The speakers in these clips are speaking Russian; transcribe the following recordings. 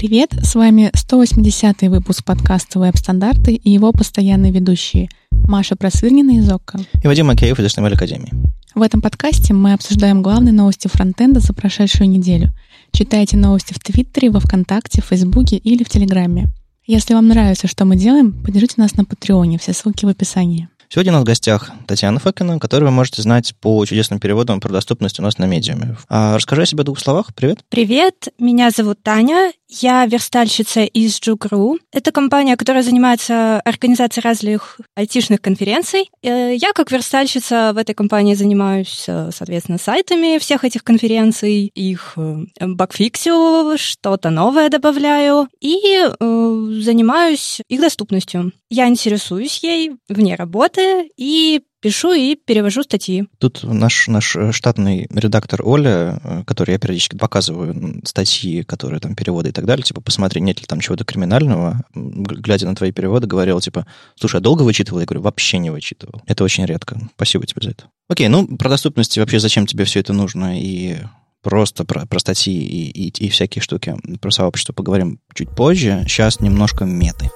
Привет, с вами 180-й выпуск подкаста «Веб-стандарты» и его постоянные ведущие Маша Просвирнина из ОККО. И Вадим Макеев из HTML Академии. В этом подкасте мы обсуждаем главные новости фронтенда за прошедшую неделю. Читайте новости в Твиттере, во Вконтакте, в Фейсбуке или в Телеграме. Если вам нравится, что мы делаем, поддержите нас на Патреоне, все ссылки в описании. Сегодня у нас в гостях Татьяна Фокина, которую вы можете знать по чудесным переводам про доступность у нас на медиуме. А расскажи о себе в двух словах. Привет. Привет, меня зовут Таня, я верстальщица из Джугру. Это компания, которая занимается организацией разных айтишных конференций. Э, я как верстальщица в этой компании занимаюсь, э, соответственно, сайтами всех этих конференций, их э, багфиксю, что-то новое добавляю и занимаюсь их доступностью. Я интересуюсь ей вне работы и пишу и перевожу статьи. Тут наш, наш штатный редактор Оля, э, который я периодически показываю статьи, которые там переводы и так далее, типа, посмотри, нет ли там чего-то криминального, глядя на твои переводы, говорил, типа, слушай, а долго вычитывал? Я говорю, вообще не вычитывал. Это очень редко. Спасибо тебе за это. Окей, ну, про доступность вообще зачем тебе все это нужно и просто про, про статьи и, и, и всякие штуки, про сообщество поговорим чуть позже. Сейчас немножко меты.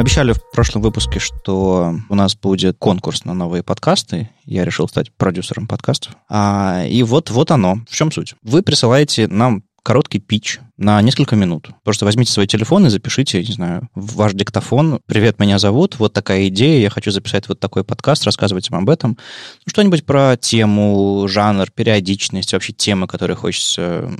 Мы обещали в прошлом выпуске, что у нас будет конкурс на новые подкасты. Я решил стать продюсером подкастов. А, и вот, вот оно. В чем суть? Вы присылаете нам короткий пич на несколько минут. Просто возьмите свой телефон и запишите, не знаю, в ваш диктофон. «Привет, меня зовут, вот такая идея, я хочу записать вот такой подкаст, рассказывать вам об этом». Ну, что-нибудь про тему, жанр, периодичность, вообще темы, которые хочется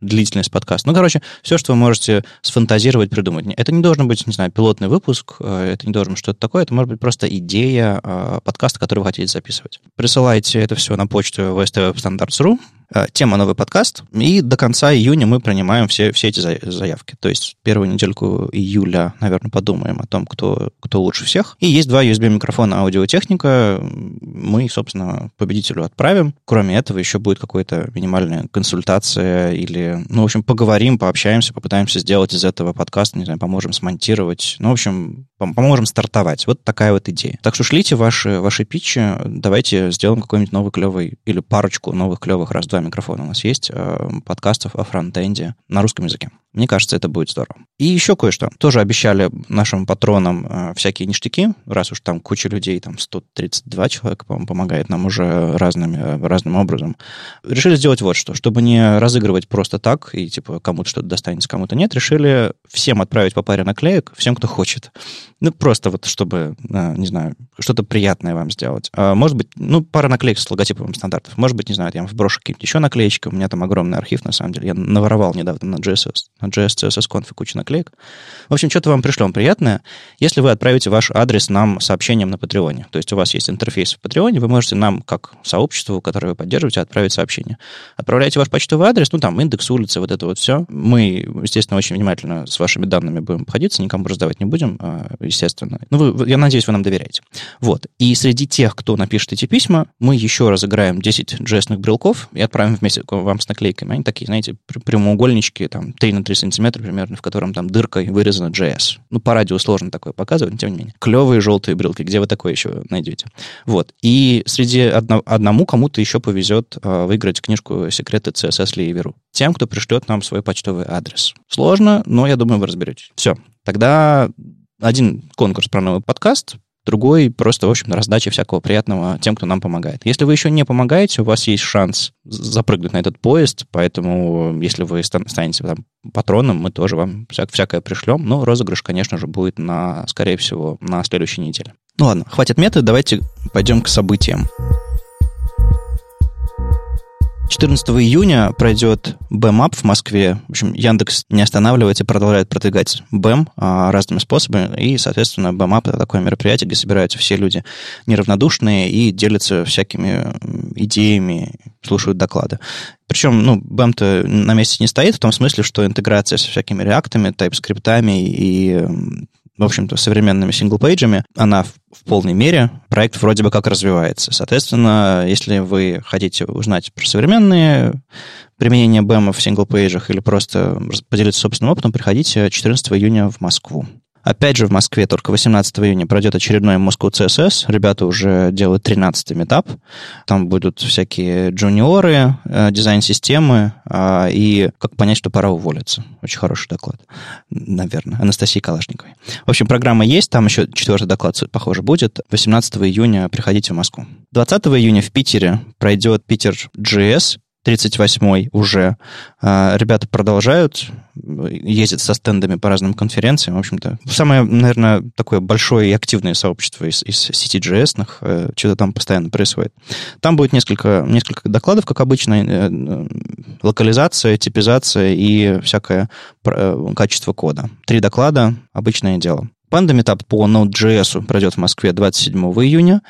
длительность подкаста. Ну, короче, все, что вы можете сфантазировать, придумать. Это не должен быть, не знаю, пилотный выпуск, э, это не должен быть что-то такое, это может быть просто идея э, подкаста, который вы хотите записывать. Присылайте это все на почту vstvstandards.ru, Э, тема «Новый подкаст», и до конца июня мы принимаем все, все эти заявки. То есть первую недельку июля, наверное, подумаем о том, кто, кто лучше всех. И есть два USB-микрофона аудиотехника. Мы, собственно, победителю отправим. Кроме этого, еще будет какая-то минимальная консультация или, ну, в общем, поговорим, пообщаемся, попытаемся сделать из этого подкаста, не знаю, поможем смонтировать. Ну, в общем, поможем стартовать. Вот такая вот идея. Так что шлите ваши, ваши питчи, давайте сделаем какой-нибудь новый клевый или парочку новых клевых раз два микрофона у нас есть, э, подкастов о фронтенде на русском языке. Мне кажется, это будет здорово. И еще кое-что. Тоже обещали нашим патронам э, всякие ништяки, раз уж там куча людей, там 132 человека, по-моему, помогает нам уже разными, э, разным образом. Решили сделать вот что. Чтобы не разыгрывать просто так, и типа кому-то что-то достанется, кому-то нет, решили всем отправить по паре наклеек, всем, кто хочет. Ну, просто вот, чтобы, э, не знаю, что-то приятное вам сделать. А, может быть, ну, пара наклеек с логотипом стандартов. Может быть, не знаю, я вам вброшу какие-нибудь еще наклеечки. У меня там огромный архив, на самом деле. Я наворовал недавно на JSS JS, CSS и куча наклеек. В общем, что-то вам пришлем приятное, если вы отправите ваш адрес нам сообщением на Патреоне. То есть у вас есть интерфейс в Патреоне, вы можете нам, как сообществу, которое вы поддерживаете, отправить сообщение. Отправляете ваш почтовый адрес, ну, там, индекс улицы, вот это вот все. Мы, естественно, очень внимательно с вашими данными будем обходиться, никому раздавать не будем, а, естественно. Ну, вы, я надеюсь, вы нам доверяете. Вот. И среди тех, кто напишет эти письма, мы еще разыграем 10 JS-ных брелков и отправим вместе вам с наклейками. Они такие, знаете, прямоугольнички, там, 3 на 3 3 сантиметра примерно, в котором там дыркой вырезана JS. Ну, по радио сложно такое показывать, но тем не менее. Клевые желтые брелки, где вы такое еще найдете. Вот. И среди одно, одному кому-то еще повезет э, выиграть книжку «Секреты CSS Ливеру». Тем, кто пришлет нам свой почтовый адрес. Сложно, но я думаю, вы разберетесь. Все. Тогда один конкурс про новый подкаст, другой просто, в общем, раздача всякого приятного тем, кто нам помогает. Если вы еще не помогаете, у вас есть шанс запрыгнуть на этот поезд, поэтому если вы станете там патроном, мы тоже вам всяк всякое пришлем, но розыгрыш, конечно же, будет, на, скорее всего, на следующей неделе. Ну ладно, хватит метод, давайте пойдем к событиям. 14 июня пройдет BEM-ап в Москве. В общем, Яндекс не останавливается, продолжает продвигать BEM а, разными способами. И, соответственно, BEM-ап — это такое мероприятие, где собираются все люди неравнодушные и делятся всякими идеями, слушают доклады. Причем, ну, BEM-то на месте не стоит в том смысле, что интеграция со всякими реактами, тайп-скриптами и в общем-то, современными синглпейджами, она в, в полной мере, проект вроде бы как развивается. Соответственно, если вы хотите узнать про современные применения BEM в синглпейджах или просто поделиться собственным опытом, приходите 14 июня в Москву. Опять же, в Москве только 18 июня пройдет очередной Moscow CSS. Ребята уже делают 13-й метап. Там будут всякие джуниоры, э, дизайн-системы э, и как понять, что пора уволиться. Очень хороший доклад, наверное, Анастасии Калашниковой. В общем, программа есть, там еще четвертый доклад, похоже, будет. 18 июня приходите в Москву. 20 июня в Питере пройдет Питер GS, 38-й уже. А, ребята продолжают ездить со стендами по разным конференциям. В общем-то, самое, наверное, такое большое и активное сообщество из, из CTGS, э, что-то там постоянно происходит. Там будет несколько, несколько докладов, как обычно, э, э, локализация, типизация и всякое качество кода. Три доклада, обычное дело. Panda Meetup по Node.js пройдет в Москве 27 июня.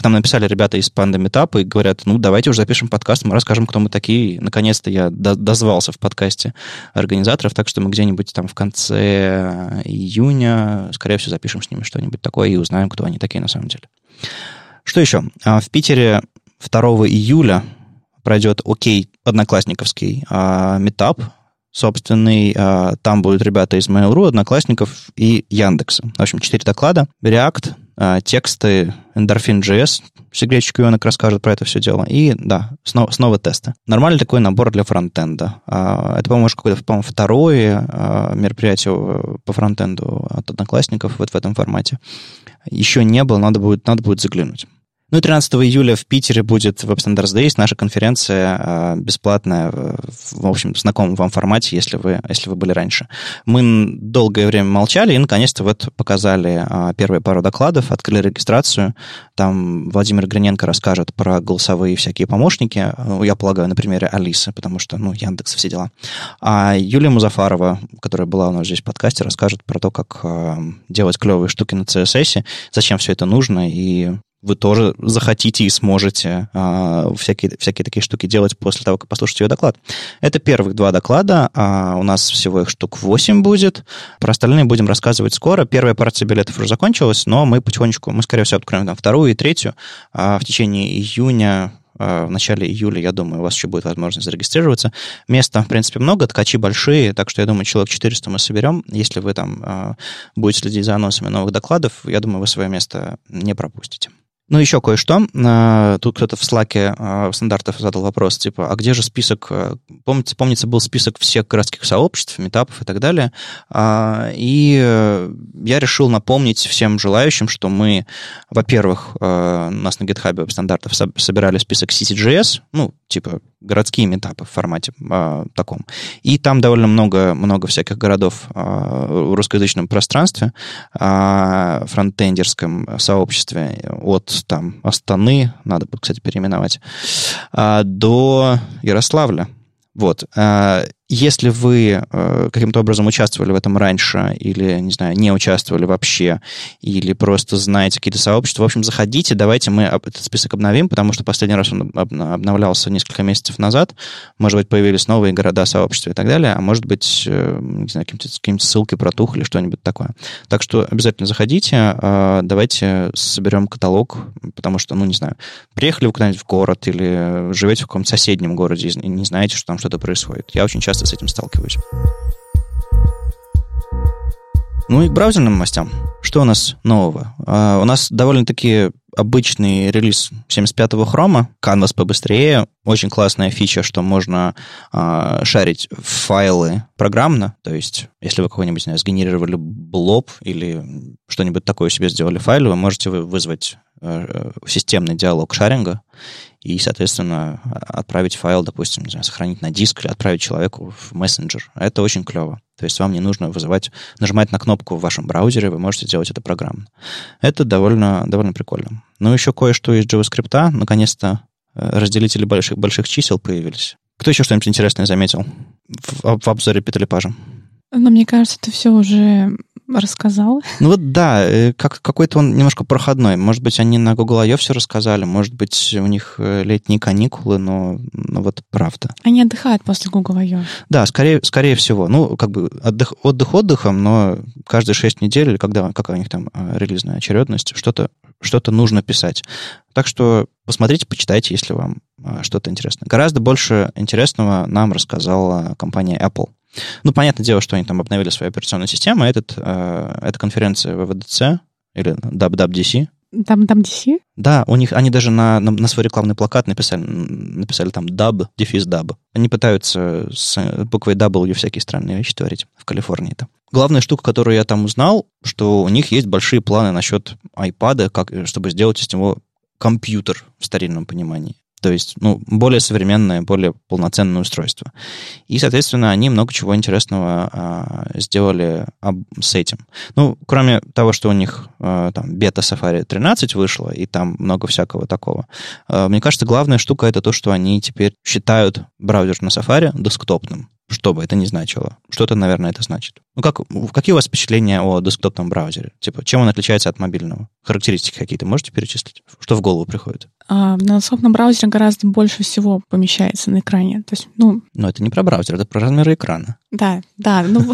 К нам написали ребята из Panda Meetup и говорят, ну, давайте уже запишем подкаст, мы расскажем, кто мы такие. Наконец-то я дозвался в подкасте организаторов, так что мы где-нибудь там в конце июня, скорее всего, запишем с ними что-нибудь такое и узнаем, кто они такие на самом деле. Что еще? А, в Питере 2 июля пройдет окей одноклассниковский а, метап, собственный. А, там будут ребята из Mail.ru, Одноклассников и Яндекса. В общем, четыре доклада. React, а, тексты, Endorphin.js, Сергей Чекуенок расскажет про это все дело. И, да, снова, снова тесты. Нормальный такой набор для фронтенда. А, это, по-моему, какое-то, по-моему, второе мероприятие по фронтенду от Одноклассников вот в этом формате. Еще не было, надо будет, надо будет заглянуть. Ну и 13 июля в Питере будет Web Standards Days, наша конференция а, бесплатная, в общем, в знакомом вам формате, если вы, если вы были раньше. Мы долгое время молчали и, наконец-то, вот показали а, первые пару докладов, открыли регистрацию. Там Владимир Гриненко расскажет про голосовые всякие помощники. Ну, я полагаю, на примере Алисы, потому что, ну, Яндекс, все дела. А Юлия Музафарова, которая была у нас здесь в подкасте, расскажет про то, как а, делать клевые штуки на CSS, зачем все это нужно и вы тоже захотите и сможете а, всякие, всякие такие штуки делать после того, как послушаете ее доклад. Это первых два доклада. А у нас всего их штук 8 будет. Про остальные будем рассказывать скоро. Первая партия билетов уже закончилась, но мы потихонечку, мы, скорее всего, откроем там вторую и третью. А в течение июня а, в начале июля, я думаю, у вас еще будет возможность зарегистрироваться. Места, в принципе, много, ткачи большие, так что я думаю, человек 400 мы соберем. Если вы там э, будете следить за анонсами новых докладов, я думаю, вы свое место не пропустите. Ну, еще кое-что. А, тут кто-то в слаке а, стандартов задал вопрос, типа, а где же список? А, помните, помнится, был список всех городских сообществ, метапов и так далее. И э, я решил напомнить всем желающим, что мы, во-первых, у нас на GitHub стандартов собирали список CCGS, ну, типа городские метапы в формате э, таком. И там довольно много, много всяких городов э, в русскоязычном пространстве, э, фронтендерском сообществе, от там Астаны, надо будет, кстати, переименовать, э, до Ярославля. Вот. Если вы э, каким-то образом участвовали в этом раньше, или, не знаю, не участвовали вообще, или просто знаете какие-то сообщества, в общем, заходите, давайте мы этот список обновим, потому что последний раз он обновлялся несколько месяцев назад. Может быть, появились новые города, сообщества и так далее, а может быть, э, не знаю, какие-то, какие ссылки протухли, что-нибудь такое. Так что обязательно заходите, э, давайте соберем каталог, потому что, ну, не знаю, приехали вы куда-нибудь в город или живете в каком-то соседнем городе и не знаете, что там что-то происходит. Я очень часто часто с этим сталкиваюсь. Ну и к браузерным мастям. Что у нас нового? Uh, у нас довольно-таки обычный релиз 75-го хрома, Canvas побыстрее, очень классная фича, что можно uh, шарить файлы программно, то есть если вы какой-нибудь, знаю, сгенерировали блоб или что-нибудь такое себе сделали файл, вы можете вызвать uh, системный диалог шаринга и, соответственно, отправить файл, допустим, не знаю, сохранить на диск или отправить человеку в мессенджер. Это очень клево. То есть вам не нужно вызывать, нажимать на кнопку в вашем браузере, вы можете сделать это программно. Это довольно, довольно прикольно. Ну, еще кое-что из JavaScript. Наконец-то э, разделители больших, больших чисел появились. Кто еще что-нибудь интересное заметил в, в обзоре Петлипажа? Но мне кажется, ты все уже рассказал. Ну вот да, э, как, какой-то он немножко проходной. Может быть, они на Google I.O. все рассказали, может быть, у них э, летние каникулы, но, но вот правда. Они отдыхают после Google I.O. Да, скорее, скорее всего. Ну, как бы отдых, отдых отдыхом, но каждые шесть недель, когда, какая у них там э, релизная очередность, что-то что нужно писать. Так что посмотрите, почитайте, если вам что-то интересно. Гораздо больше интересного нам рассказала компания Apple. Ну, понятное дело, что они там обновили свою операционную систему. Этот, э, эта конференция ВВДЦ или WWDC, там, там DC? Да, у них, они даже на, на, на свой рекламный плакат написали, написали там dub, дефис dub. Они пытаются с буквой W всякие странные вещи творить в Калифорнии-то. Главная штука, которую я там узнал, что у них есть большие планы насчет iPad, как, чтобы сделать из него компьютер в старинном понимании. То есть, ну, более современное, более полноценное устройство. И, соответственно, они много чего интересного а, сделали об, с этим. Ну, кроме того, что у них а, там бета Safari 13 вышла, и там много всякого такого. А, мне кажется, главная штука это то, что они теперь считают браузер на Safari десктопным что бы это ни значило. Что-то, наверное, это значит. Ну, как, какие у вас впечатления о десктопном браузере? Типа, чем он отличается от мобильного? Характеристики какие-то можете перечислить? Что в голову приходит? А, на десктопном браузере гораздо больше всего помещается на экране. То есть, ну... Но это не про браузер, это про размеры экрана. Да, да. Ну,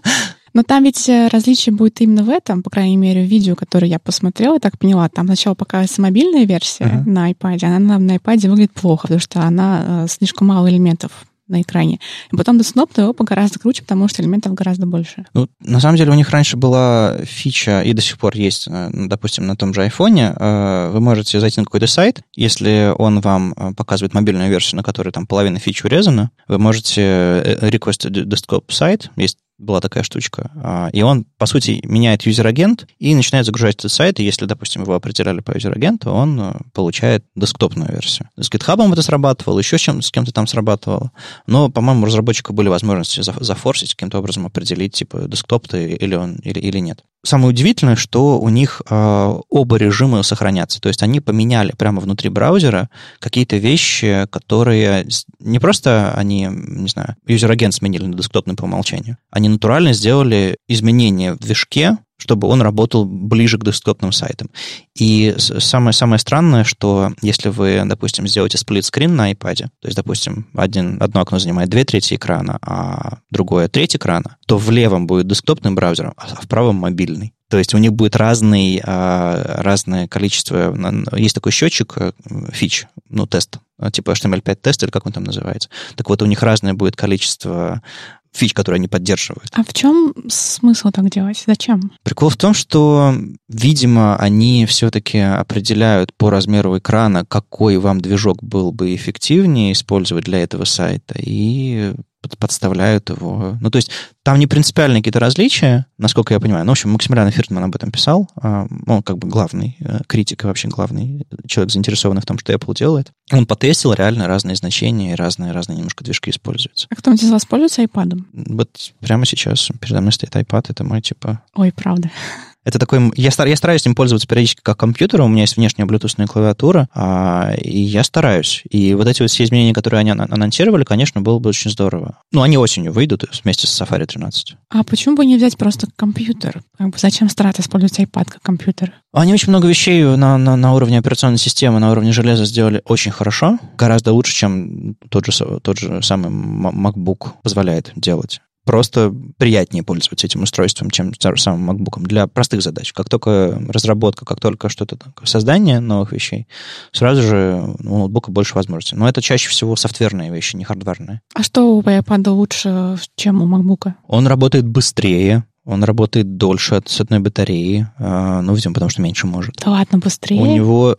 но там ведь э, различие будет именно в этом, по крайней мере, в видео, которое я посмотрела, так поняла. Там сначала показывается мобильная версия uh-huh. на iPad, она на, на iPad выглядит плохо, потому что она э, слишком мало элементов на экране. И потом десктоп его гораздо круче, потому что элементов гораздо больше. Ну, на самом деле у них раньше была фича, и до сих пор есть, э, ну, допустим, на том же айфоне, э, вы можете зайти на какой-то сайт, если он вам э, показывает мобильную версию, на которой там половина фич урезана, вы можете request desktop site, есть была такая штучка. А, и он, по сути, меняет user agent и начинает загружать этот сайт. И если, допустим, его определяли по user agent у, он э, получает десктопную версию. С GitHub это срабатывало, еще с, чем, с кем-то там срабатывало. Но, по-моему, у разработчиков были возможности зафорсить, каким-то образом определить, типа, десктоп ты или он, или, или нет. Самое удивительное, что у них э, оба режима сохранятся. То есть они поменяли прямо внутри браузера какие-то вещи, которые не просто они, не знаю, юзер-агент сменили на десктопный по умолчанию. Они натурально сделали изменения в движке, чтобы он работал ближе к десктопным сайтам. И самое-самое странное, что если вы, допустим, сделаете сплит-скрин на iPad, то есть, допустим, один, одно окно занимает две трети экрана, а другое треть экрана, то в левом будет десктопным браузером, а в правом мобильный. То есть у них будет разный, а, разное количество... Есть такой счетчик, э, фич, ну, тест, типа HTML5 тест, или как он там называется. Так вот, у них разное будет количество фич, которые они поддерживают. А в чем смысл так делать? Зачем? Прикол в том, что, видимо, они все-таки определяют по размеру экрана, какой вам движок был бы эффективнее использовать для этого сайта, и подставляют его. Ну, то есть там не принципиальные какие-то различия, насколько я понимаю. Ну, в общем, Максимилиан Фиртман об этом писал. А, он как бы главный э, критик и вообще главный человек, заинтересованный в том, что Apple делает. Он потестил реально разные значения и разные, разные немножко движки используются. А кто из вас пользуется iPad? Вот прямо сейчас передо мной стоит iPad, это мой типа... Ой, правда. Это такой... Я, стар, я стараюсь им пользоваться периодически как компьютером, у меня есть внешняя блютусная клавиатура, а, и я стараюсь. И вот эти вот все изменения, которые они анонсировали, конечно, было бы очень здорово. Ну, они осенью выйдут вместе с Safari 13. А почему бы не взять просто компьютер? Как бы зачем стараться использовать iPad как компьютер? Они очень много вещей на, на, на уровне операционной системы, на уровне железа сделали очень хорошо, гораздо лучше, чем тот же, тот же самый MacBook позволяет делать просто приятнее пользоваться этим устройством, чем самым MacBook для простых задач. Как только разработка, как только что-то создание новых вещей, сразу же у ноутбука больше возможностей. Но это чаще всего софтверные вещи, не хардверные. А что у iPad лучше, чем у MacBook? Он работает быстрее, он работает дольше от, с одной батареи, э, ну, видимо, потому что меньше может. Да ладно, быстрее? У него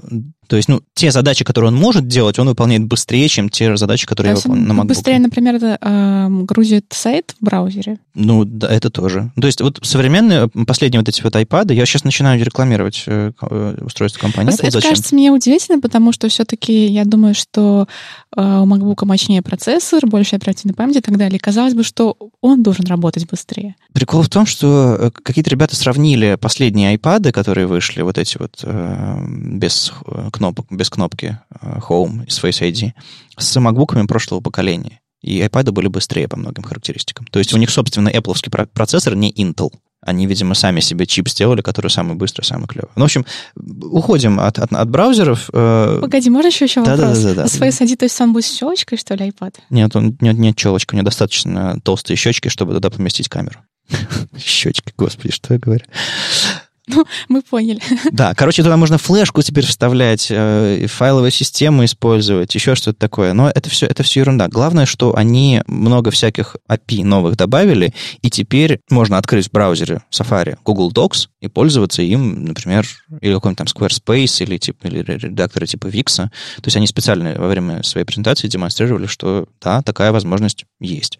то есть, ну, те задачи, которые он может делать, он выполняет быстрее, чем те задачи, которые я выполняю на MacBook. Быстрее, например, э, грузит сайт в браузере? Ну, да, это тоже. То есть, вот современные, последние вот эти вот iPad, я сейчас начинаю рекламировать э, э устройство компании Apple. Это Зачем? кажется мне удивительно, потому что все-таки я думаю, что э, у MacBook мощнее процессор, больше оперативной памяти и так далее. казалось бы, что он должен работать быстрее. Прикол в том, что э, какие-то ребята сравнили последние iPad, которые вышли, вот эти вот э, без кнопок, без кнопки э, Home с Face ID, с MacBook'ами прошлого поколения. И iPad были быстрее по многим характеристикам. То есть у них, собственно, Apple процессор, не Intel. Они, видимо, сами себе чип сделали, который самый быстрый, самый клевый. Ну, в общем, уходим от, от, от браузеров. Э, Погоди, можно еще еще вопрос? Да, да, да, да. С Face ID, то есть он будет с щелочкой, что ли, iPad? Нет, он, нет, нет щелочка. У него достаточно толстые щечки, чтобы туда поместить камеру. Щечки, господи, что я говорю. Ну, мы поняли. Да, короче, туда можно флешку теперь вставлять, э, файловую систему использовать, еще что-то такое. Но это все, это все ерунда. Главное, что они много всяких API новых добавили, и теперь можно открыть в браузере Safari Google Docs и пользоваться им, например, или какой-нибудь там Squarespace, или, типа, или редакторы типа Wix. То есть они специально во время своей презентации демонстрировали, что да, такая возможность есть.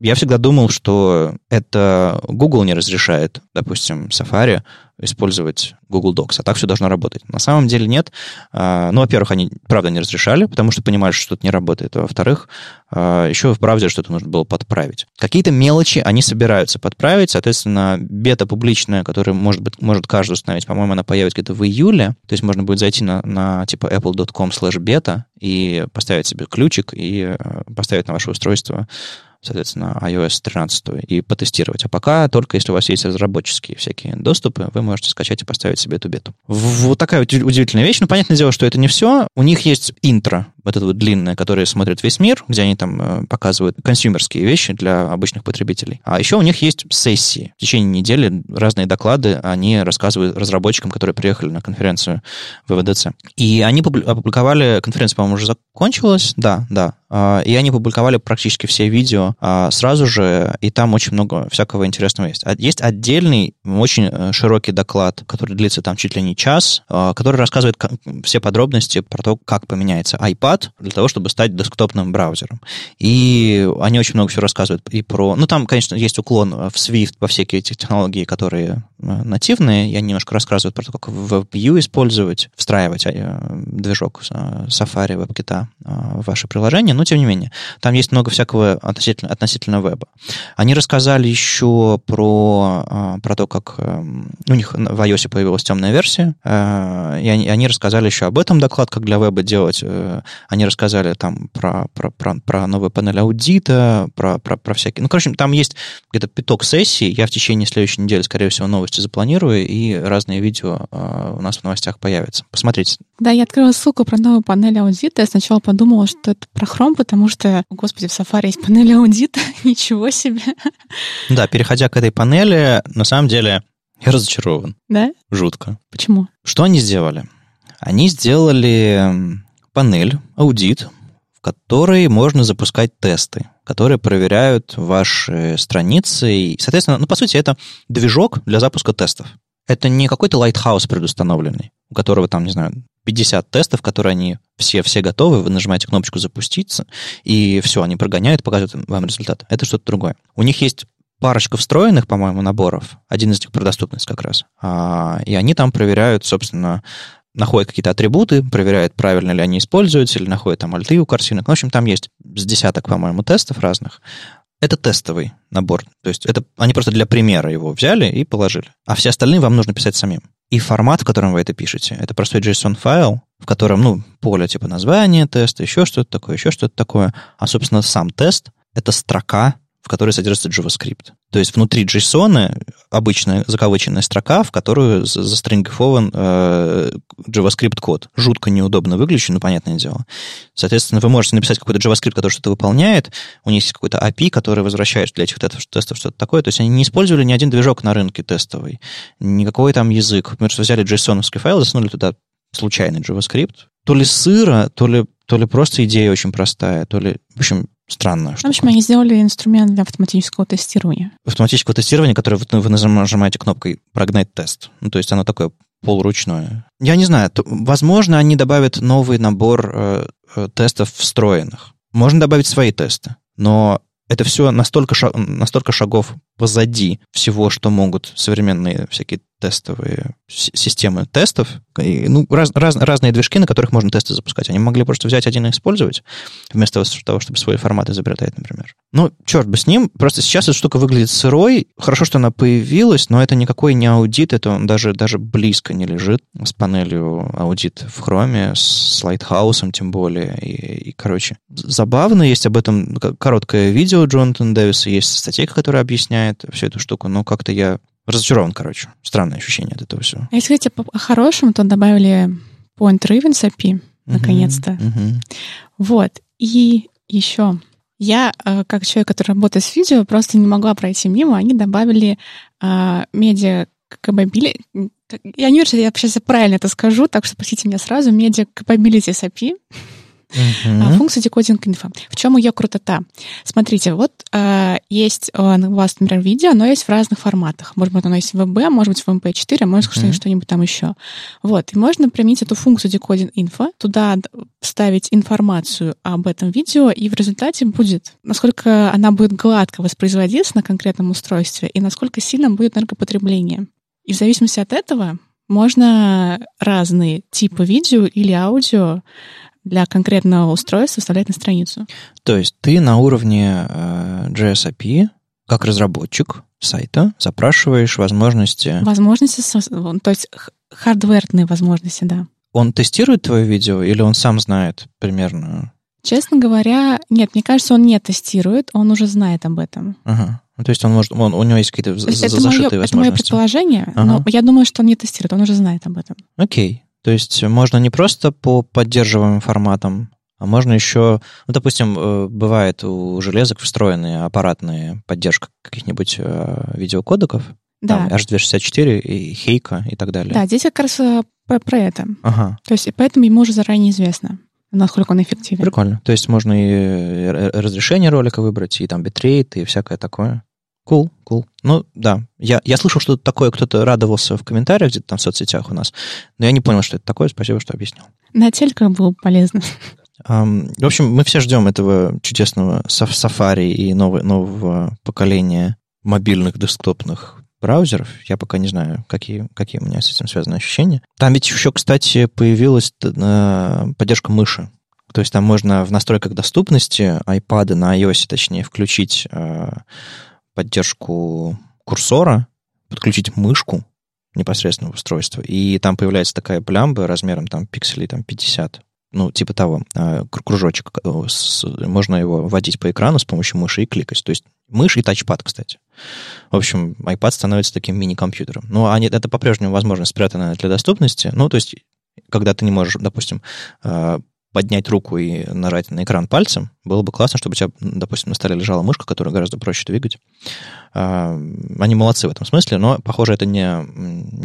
Я всегда думал, что это Google не разрешает, допустим, Safari использовать Google Docs, а так все должно работать. На самом деле нет. А, ну, во-первых, они, правда, не разрешали, потому что понимали, что что-то не работает. А во-вторых, а, еще в браузере что-то нужно было подправить. Какие-то мелочи они собираются подправить. Соответственно, бета публичная, которая может, быть, может каждый установить, по-моему, она появится где-то в июле. То есть можно будет зайти на, на типа apple.com slash beta и поставить себе ключик и э, поставить на ваше устройство соответственно, iOS 13 и потестировать. А пока только если у вас есть разработческие всякие доступы, вы можете скачать и поставить себе эту бету. Вот такая удивительная вещь. Ну, понятное дело, что это не все. У них есть интро, вот это вот длинное, которое смотрит весь мир, где они там э, показывают консюмерские вещи для обычных потребителей. А еще у них есть сессии. В течение недели разные доклады они рассказывают разработчикам, которые приехали на конференцию ВВДЦ. И они опубликовали, конференция, по-моему, уже закончилась, да, да, а, и они публиковали практически все видео а, сразу же, и там очень много всякого интересного есть. А, есть отдельный, очень э, широкий доклад, который длится там чуть ли не час, который рассказывает все подробности про то, как поменяется iPad для того, чтобы стать десктопным браузером. И они очень много всего рассказывают и про... Ну, там, конечно, есть уклон в Swift, во всякие эти технологии, которые э, нативные, и они немножко рассказывают про то, как в WebView использовать, встраивать э, движок Safari, WebKit в ваше приложение, но тем не менее, там есть много всякого относительно, относительно веба. Они рассказали еще про, а, про то, как у них в iOS появилась темная версия, э, и они рассказали еще об этом доклад, как для веба делать. Они рассказали там про, про, про, про новую панель аудита, про, про, про всякие... Ну, короче, там есть где-то пяток сессий. Я в течение следующей недели, скорее всего, новости запланирую, и разные видео э, у нас в новостях появятся. Посмотрите. Да, я открыла ссылку про новую панель аудита. Я сначала подумала, что это про Chrome, потому что, господи, в Safari есть панель аудита, ничего себе. Да, переходя к этой панели, на самом деле я разочарован. Да? Жутко. Почему? Что они сделали? Они сделали панель, аудит, в которой можно запускать тесты, которые проверяют ваши страницы. И, соответственно, ну, по сути, это движок для запуска тестов. Это не какой-то Lighthouse предустановленный, у которого там, не знаю, 50 тестов, которые они все, все готовы, вы нажимаете кнопочку «Запуститься», и все, они прогоняют, показывают вам результат. Это что-то другое. У них есть парочка встроенных, по-моему, наборов. Один из них про доступность как раз. А, и они там проверяют, собственно, находят какие-то атрибуты, проверяют, правильно ли они используются, или находят там альты у картинок. Ну, в общем, там есть с десяток, по-моему, тестов разных. Это тестовый набор. То есть это они просто для примера его взяли и положили. А все остальные вам нужно писать самим. И формат, в котором вы это пишете, это простой JSON-файл, в котором, ну, поле типа название теста, еще что-то такое, еще что-то такое. А, собственно, сам тест — это строка в которой содержится JavaScript. То есть внутри JSON обычная закавыченная строка, в которую застрингифован э, JavaScript код. Жутко неудобно выглядит, но понятное дело. Соответственно, вы можете написать какой-то JavaScript, который что-то выполняет, у них есть какой-то API, который возвращает для этих тестов что-то такое. То есть они не использовали ни один движок на рынке тестовый, никакой там язык. Мы просто взяли JSON файл, засунули туда случайный JavaScript. То ли сыро, то ли, то ли просто идея очень простая, то ли... В общем, странная штука. В общем, они сделали инструмент для автоматического тестирования. Автоматического тестирования, которое вы, вы нажимаете кнопкой «Прогнать тест». Ну, то есть оно такое полуручное. Я не знаю, то, возможно, они добавят новый набор э, э, тестов встроенных. Можно добавить свои тесты, но это все настолько, шаг, настолько шагов позади всего, что могут современные всякие тестовые системы тестов, и, ну, раз, раз, разные движки, на которых можно тесты запускать. Они могли просто взять один и использовать, вместо того, чтобы свой формат изобретать, например. Ну, черт бы с ним. Просто сейчас эта штука выглядит сырой. Хорошо, что она появилась, но это никакой не аудит, это он даже, даже близко не лежит с панелью аудит в хроме, с лайтхаусом тем более. И, и короче, забавно. Есть об этом короткое видео Джонатана Дэвиса, есть статейка, которая объясняет всю эту штуку, но как-то я разочарован, короче. Странное ощущение от этого всего. А если говорить о хорошем, то добавили Point Ravens API, наконец-то. Uh-huh, uh-huh. Вот. И еще я, э, как человек, который работает с видео, просто не могла пройти мимо. Они добавили а, медиа capability... Я не уверена, что я сейчас правильно это скажу, так что спросите меня сразу. Media Capabilities API Uh-huh. Функция Decoding Info. В чем ее крутота? Смотрите, вот э, есть у вас, например, видео, оно есть в разных форматах. Может быть, оно есть в WebB, может быть, в MP4, а может, uh-huh. что-нибудь там еще. Вот. И можно применить эту функцию Decoding Info, туда вставить информацию об этом видео, и в результате будет, насколько она будет гладко воспроизводиться на конкретном устройстве и насколько сильно будет энергопотребление. И в зависимости от этого можно разные типы видео или аудио для конкретного устройства вставлять на страницу. То есть ты на уровне э, JS API, как разработчик сайта, запрашиваешь возможности... Возможности, то есть хардверные возможности, да. Он тестирует твое видео или он сам знает примерно? Честно говоря, нет, мне кажется, он не тестирует, он уже знает об этом. Ага. Ну, то есть он может, он, у него есть какие-то за, это зашитые мое, возможности. Это мое предположение, ага. но я думаю, что он не тестирует, он уже знает об этом. Окей. То есть можно не просто по поддерживаемым форматам, а можно еще, ну, допустим, э, бывает у железок встроенные аппаратные поддержка каких-нибудь э, видеокодеков, да. там H264 и Хейка и так далее. Да, здесь как раз э, про, про это. Ага. То есть поэтому ему уже заранее известно, насколько он эффективен. Прикольно. То есть можно и разрешение ролика выбрать, и там битрейт, и всякое такое. Cool, cool. Ну, да. Я, я слышал, что такое кто-то радовался в комментариях где-то там в соцсетях у нас, но я не понял, что это такое. Спасибо, что объяснил. На телеках было полезно. Um, в общем, мы все ждем этого чудесного сафари и нового, нового поколения мобильных десктопных браузеров. Я пока не знаю, какие, какие у меня с этим связаны ощущения. Там ведь еще, кстати, появилась э, поддержка мыши. То есть там можно в настройках доступности iPad на iOS, точнее, включить э, поддержку курсора, подключить мышку непосредственно в устройство, и там появляется такая плямба размером там пикселей там 50, ну, типа того, а, кружочек, э, можно его вводить по экрану с помощью мыши и кликать. То есть мышь и тачпад, кстати. В общем, iPad становится таким мини-компьютером. Но они, это по-прежнему возможность спрятанная для доступности. Ну, то есть, когда ты не можешь, допустим, а, поднять руку и нажать на экран пальцем, было бы классно, чтобы у тебя, допустим, на столе лежала мышка, которую гораздо проще двигать. А, они молодцы в этом смысле, но, похоже, это не,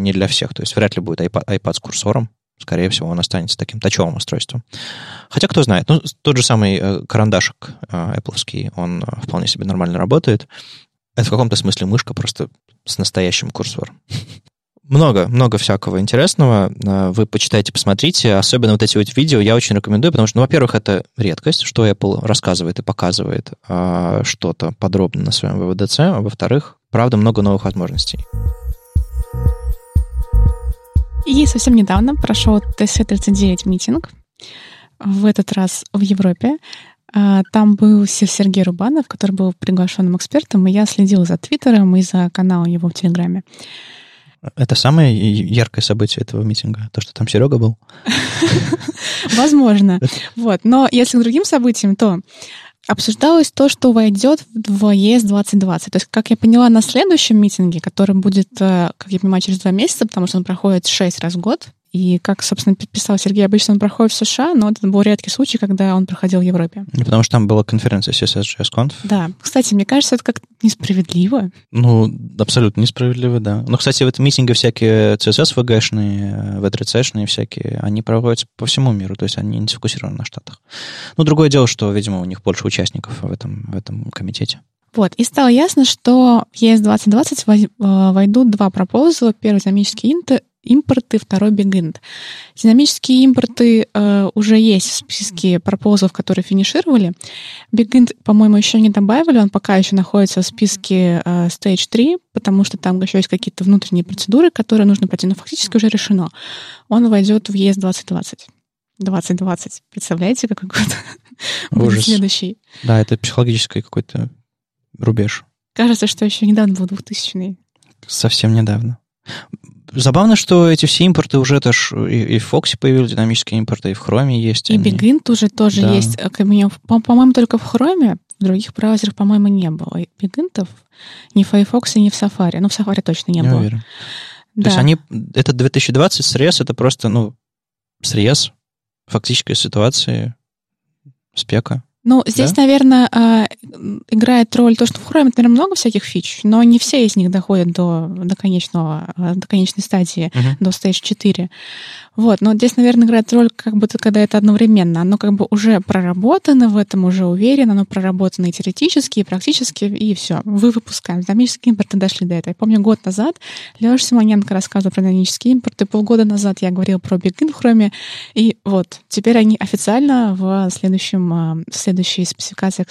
не для всех. То есть вряд ли будет iPad, iPad с курсором. Скорее всего, он останется таким тачевым устройством. Хотя, кто знает, ну, тот же самый э, карандашик э, Apple, он э, вполне себе нормально работает. Это в каком-то смысле мышка просто с настоящим курсором. Много, много всякого интересного. Э, вы почитайте, посмотрите. Особенно вот эти вот видео я очень рекомендую, потому что, ну, во-первых, это редкость, что Apple рассказывает и показывает а, что-то подробно на своем ВВДЦ. А во-вторых, правда, много новых возможностей. И совсем недавно прошел TC39 митинг, в этот раз в Европе. А, там был Сергей Рубанов, который был приглашенным экспертом, и я следила за Твиттером и за каналом его в Телеграме. Это самое яркое событие этого митинга, то, что там Серега был? Возможно. Вот. Но если к другим событиям, то обсуждалось то, что войдет в ЕС 2020. То есть, как я поняла, на следующем митинге, который будет, э, как я понимаю, через два месяца, потому что он проходит шесть раз в год, и как, собственно, писал Сергей, обычно он проходит в США, но это был редкий случай, когда он проходил в Европе. И потому что там была конференция CSS.js.conf. Да. Кстати, мне кажется, это как несправедливо. Ну, абсолютно несправедливо, да. Но, кстати, в этом митинге всякие CSS VG-шные, V3C-шные всякие, они проводятся по всему миру, то есть они не сфокусированы на Штатах. Ну, другое дело, что, видимо, у них больше участников в этом, в этом комитете. Вот, и стало ясно, что в ES2020 войдут два пропозала. Первый динамический импорты, второй бигенд. Динамические импорты э, уже есть в списке пропозов, которые финишировали. Бигенд, по-моему, еще не добавили, он пока еще находится в списке э, Stage 3, потому что там еще есть какие-то внутренние процедуры, которые нужно пройти, но фактически уже решено. Он войдет в ЕС 2020. 2020. Представляете, какой год будет следующий? Да, это психологический какой-то рубеж. Кажется, что еще недавно был 2000-й. Совсем недавно. Забавно, что эти все импорты уже это ж и, и в Фоксе появились динамические импорты, и в Chrome есть. И они. Begint уже тоже да. есть. Э, по-моему, только в Chrome, в других браузерах, по-моему, не было. Бигинтов ни в Firefox, ни в Safari. Ну, в Safari точно не, не было. Уверен. Да. То есть они, это 2020 срез, это просто, ну, срез фактической ситуации спека. Ну, здесь, да? наверное, а, играет роль то, что в Chrome, например, много всяких фич, но не все из них доходят до, до, конечного, э, до конечной стадии, uh-huh. до Stage 4. Вот, но здесь, наверное, играет роль, как будто когда это одновременно. Оно как бы уже проработано, в этом уже уверено, оно проработано и теоретически, и практически, и все. Вы выпускаем. Динамические импорты дошли до этого. Я помню, год назад Леша Симоненко рассказывал про динамические импорты, полгода назад я говорила про Begin в Chrome, и вот, теперь они официально в следующем, э, в следующей спецификации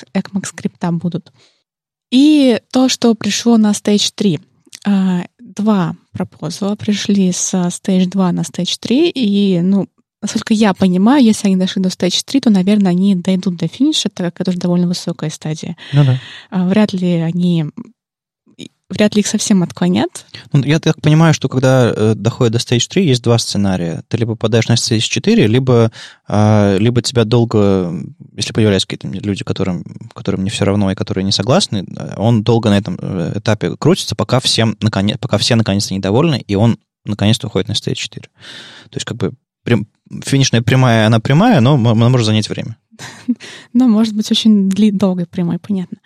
ECMAScript будут. И то, что пришло на Stage 3. А, два пропозала пришли с Stage 2 на Stage 3, и, ну, насколько я понимаю, если они дошли до Stage 3, то, наверное, они дойдут до финиша, так как это уже довольно высокая стадия. Ну да. А, вряд ли они вряд ли их совсем отклонят. Ну, я так понимаю, что когда э, доходит до Stage 3, есть два сценария. Ты либо попадаешь на Stage 4, либо, э, либо тебя долго, если появляются какие-то люди, которым, которым не все равно и которые не согласны, он долго на этом э, этапе крутится, пока, всем, наконец, пока все наконец-то недовольны, и он наконец-то уходит на Stage 4. То есть как бы прям, финишная прямая, она прямая, но она может занять время. Ну, может быть, очень долгой прямой, понятно.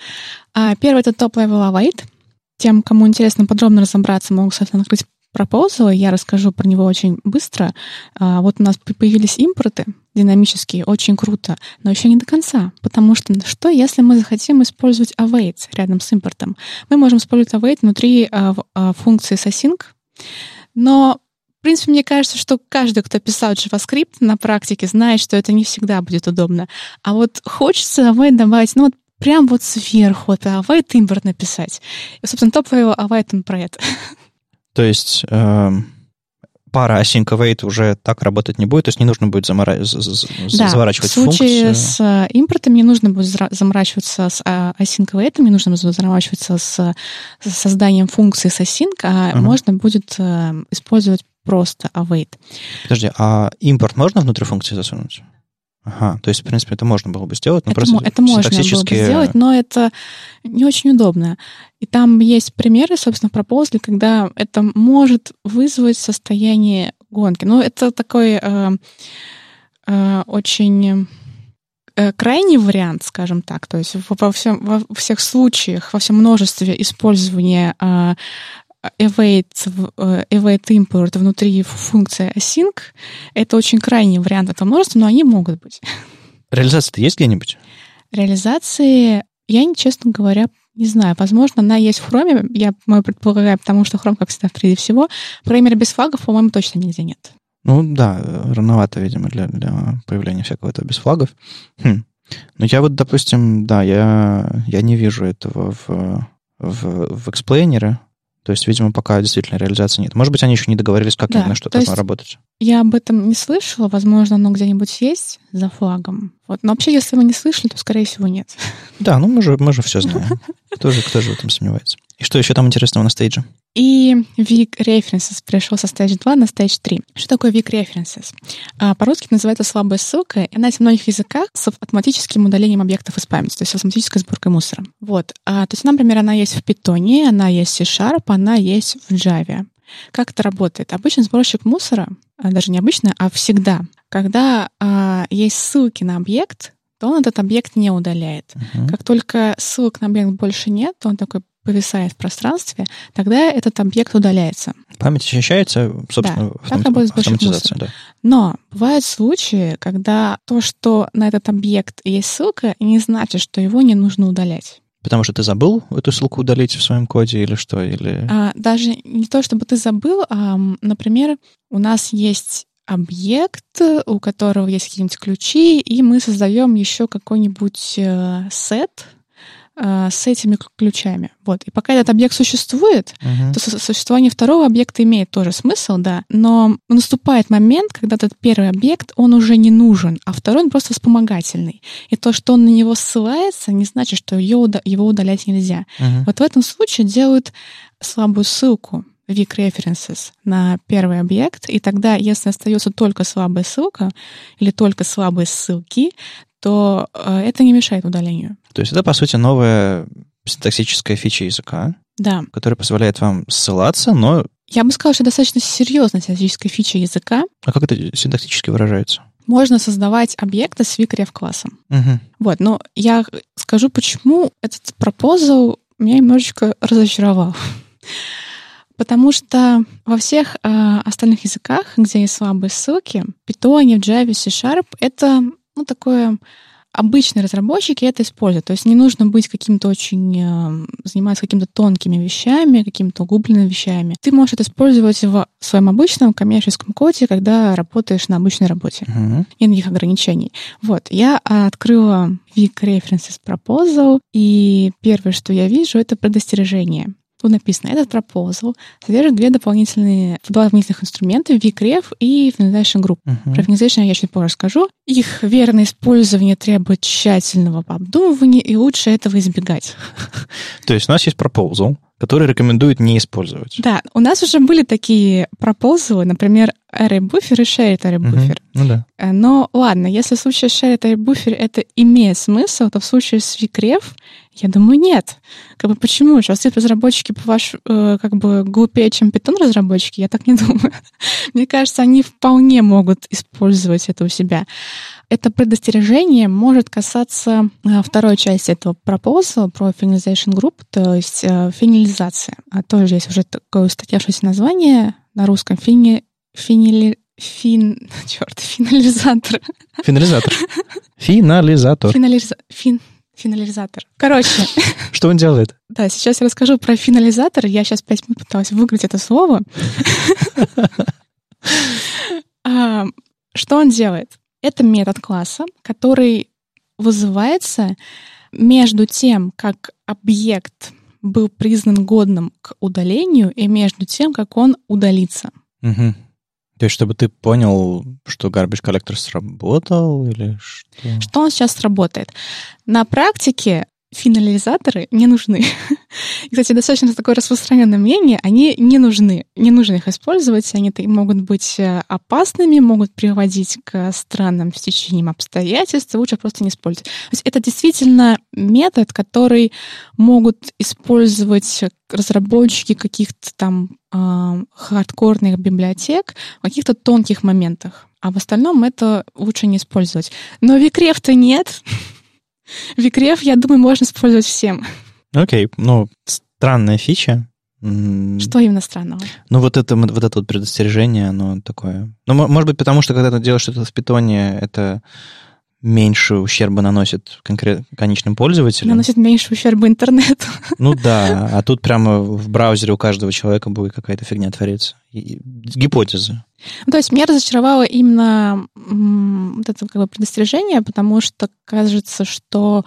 А первый — это топ-level await — тем, кому интересно подробно разобраться, могут, кстати, открыть пропозал, я расскажу про него очень быстро. А, вот у нас появились импорты динамические, очень круто, но еще не до конца, потому что что, если мы захотим использовать await рядом с импортом? Мы можем использовать await внутри а, а, функции async, но в принципе, мне кажется, что каждый, кто писал JavaScript на практике, знает, что это не всегда будет удобно. А вот хочется await добавить, ну вот прям вот сверху это await импорт написать. И, собственно, await про это. То есть э, пара async await уже так работать не будет, то есть не нужно будет замора... да, заворачивать в случае функцию. с э, импортом не нужно будет заморачиваться с а, async await, не нужно будет заморачиваться с созданием функции с async, а uh-huh. можно будет э, использовать просто await. Подожди, а импорт можно внутри функции засунуть? Ага, то есть, в принципе, это можно было бы сделать, но это, просто это можно было бы сделать, но это не очень удобно. И там есть примеры, собственно, в пропозле, когда это может вызвать состояние гонки. Ну, это такой э, э, очень э, крайний вариант, скажем так, то есть во, всем, во всех случаях, во всем множестве использования э, await, await import внутри функции async, это очень крайний вариант этого множества, но они могут быть. Реализация-то есть где-нибудь? Реализации, я, честно говоря, не знаю. Возможно, она есть в Chrome. Я мою предполагаю, потому что Chrome, как всегда, впереди всего. Пример без флагов, по-моему, точно нигде нет. Ну да, рановато, видимо, для, для появления всякого этого без флагов. Хм. Ну я вот, допустим, да, я, я не вижу этого в, в, в эксплейнере. То есть, видимо, пока действительно реализации нет. Может быть, они еще не договорились, как да, именно что должно работать. Я об этом не слышала. Возможно, оно где-нибудь есть за флагом. Вот. Но вообще, если вы не слышали, то, скорее всего, нет. Да, ну мы же, мы же все знаем. Кто же, кто же в этом сомневается? И что еще там интересного на стейдже? И Weak References пришел со Stage 2 на Stage 3. Что такое Weak References? А, по-русски называется слабая ссылка, и она есть в многих языках с автоматическим удалением объектов из памяти, то есть автоматической сборкой мусора. Вот. А, то есть, например, она есть в Python, она есть в C-Sharp, она есть в Java. Как это работает? Обычный сборщик мусора, а, даже не обычно, а всегда, когда а, есть ссылки на объект, то он этот объект не удаляет. Uh-huh. Как только ссылок на объект больше нет, то он такой повисает в пространстве, тогда этот объект удаляется. Память очищается, собственно, да, так работает автоматизация. Да. Но бывают случаи, когда то, что на этот объект есть ссылка, не значит, что его не нужно удалять. Потому что ты забыл эту ссылку удалить в своем коде или что? Или... А, даже не то, чтобы ты забыл, а, например, у нас есть объект, у которого есть какие-нибудь ключи, и мы создаем еще какой-нибудь э, сет, Э, с этими ключами. Вот. И пока этот объект существует, uh-huh. то существование второго объекта имеет тоже смысл, да, но наступает момент, когда этот первый объект, он уже не нужен, а второй он просто вспомогательный. И то, что он на него ссылается, не значит, что его, его удалять нельзя. Uh-huh. Вот в этом случае делают слабую ссылку weak references на первый объект, и тогда, если остается только слабая ссылка или только слабые ссылки, то э, это не мешает удалению. То есть это, по сути, новая синтаксическая фича языка, да. которая позволяет вам ссылаться, но... Я бы сказала, что достаточно серьезная синтаксическая фича языка. А как это синтаксически выражается? можно создавать объекты с VCref-классом. Мгм. Вот, но я скажу, почему этот пропозал меня немножечко разочаровал. Потому что во всех э, остальных языках, где есть слабые ссылки, Python, в Java, C-Sharp, это ну, такое обычные разработчики это используют. То есть не нужно быть каким-то очень... э, заниматься какими-то тонкими вещами, какими-то углубленными вещами. Ты можешь это использовать в своем обычном коммерческом коде, когда работаешь на обычной работе. Мгм. Нет никаких ограничений. Вот, я открыла Weak References Proposal, и первое, что я вижу, это предостережение. Тут написано, этот proposal содержит две дополнительные, два дополнительных инструмента, VCref и Finalization Group. Мгм. Про Finalization я чуть позже скажу. Их верное использование требует тщательного обдумывания, и лучше этого избегать. То есть у нас есть proposal, который рекомендует не использовать. Да, у нас уже были такие пропозалы, например, array buffer и shared array Мгм. buffer. Ну да. Э, Но ладно, если в случае shared array buffer это имеет смысл, то в случае с VCref, я думаю, нет. Как бы почему? Сейчас разработчики по ваш, э, как бы глупее, чем Python разработчики? Я так не думаю. Мне кажется, они вполне могут использовать это у себя. Это предостережение может касаться э, второй части этого пропозала про finalization group, то есть э, финализация. А тоже есть уже такое устоявшееся название на русском фини, финили, фин, черт, финализатор. Финализатор. Финализатор. Финализа, фин, финализатор. Короче, Что он делает? да, сейчас я расскажу про финализатор. Я сейчас пять минут пыталась выиграть это слово. А, Что он делает? Это метод класса, который вызывается между тем, как объект был признан годным к удалению, и между тем, как он удалится. Мгм. То есть, чтобы ты понял, что garbage collector сработал или что? Что он сейчас сработает? На практике финализаторы не нужны. Кстати, достаточно такое распространенное мнение, они не нужны. Не нужно их использовать, они могут быть э, опасными, могут приводить к странным стечениям обстоятельств, лучше просто не использовать. То есть это действительно метод, который могут использовать разработчики каких-то там а, хардкорных библиотек в каких-то тонких моментах. А в остальном это лучше не использовать. Но Викреф-то нет. Викреф, я думаю, можно использовать всем. Окей, ну, странная фича. Что именно странного? Ну, вот это, вот это вот предостережение, оно такое... Ну, мо- может быть, потому что, когда ты делаешь что-то в питоне, это меньше ущерба наносит конкрет... конечным пользователям. Наносит меньше ущерба интернету. Ну да, а тут прямо в браузере у каждого человека будет какая-то фигня твориться. И- и Гипотезы. Ну, то есть меня разочаровало именно м, вот это как бы предостережение, потому что кажется, что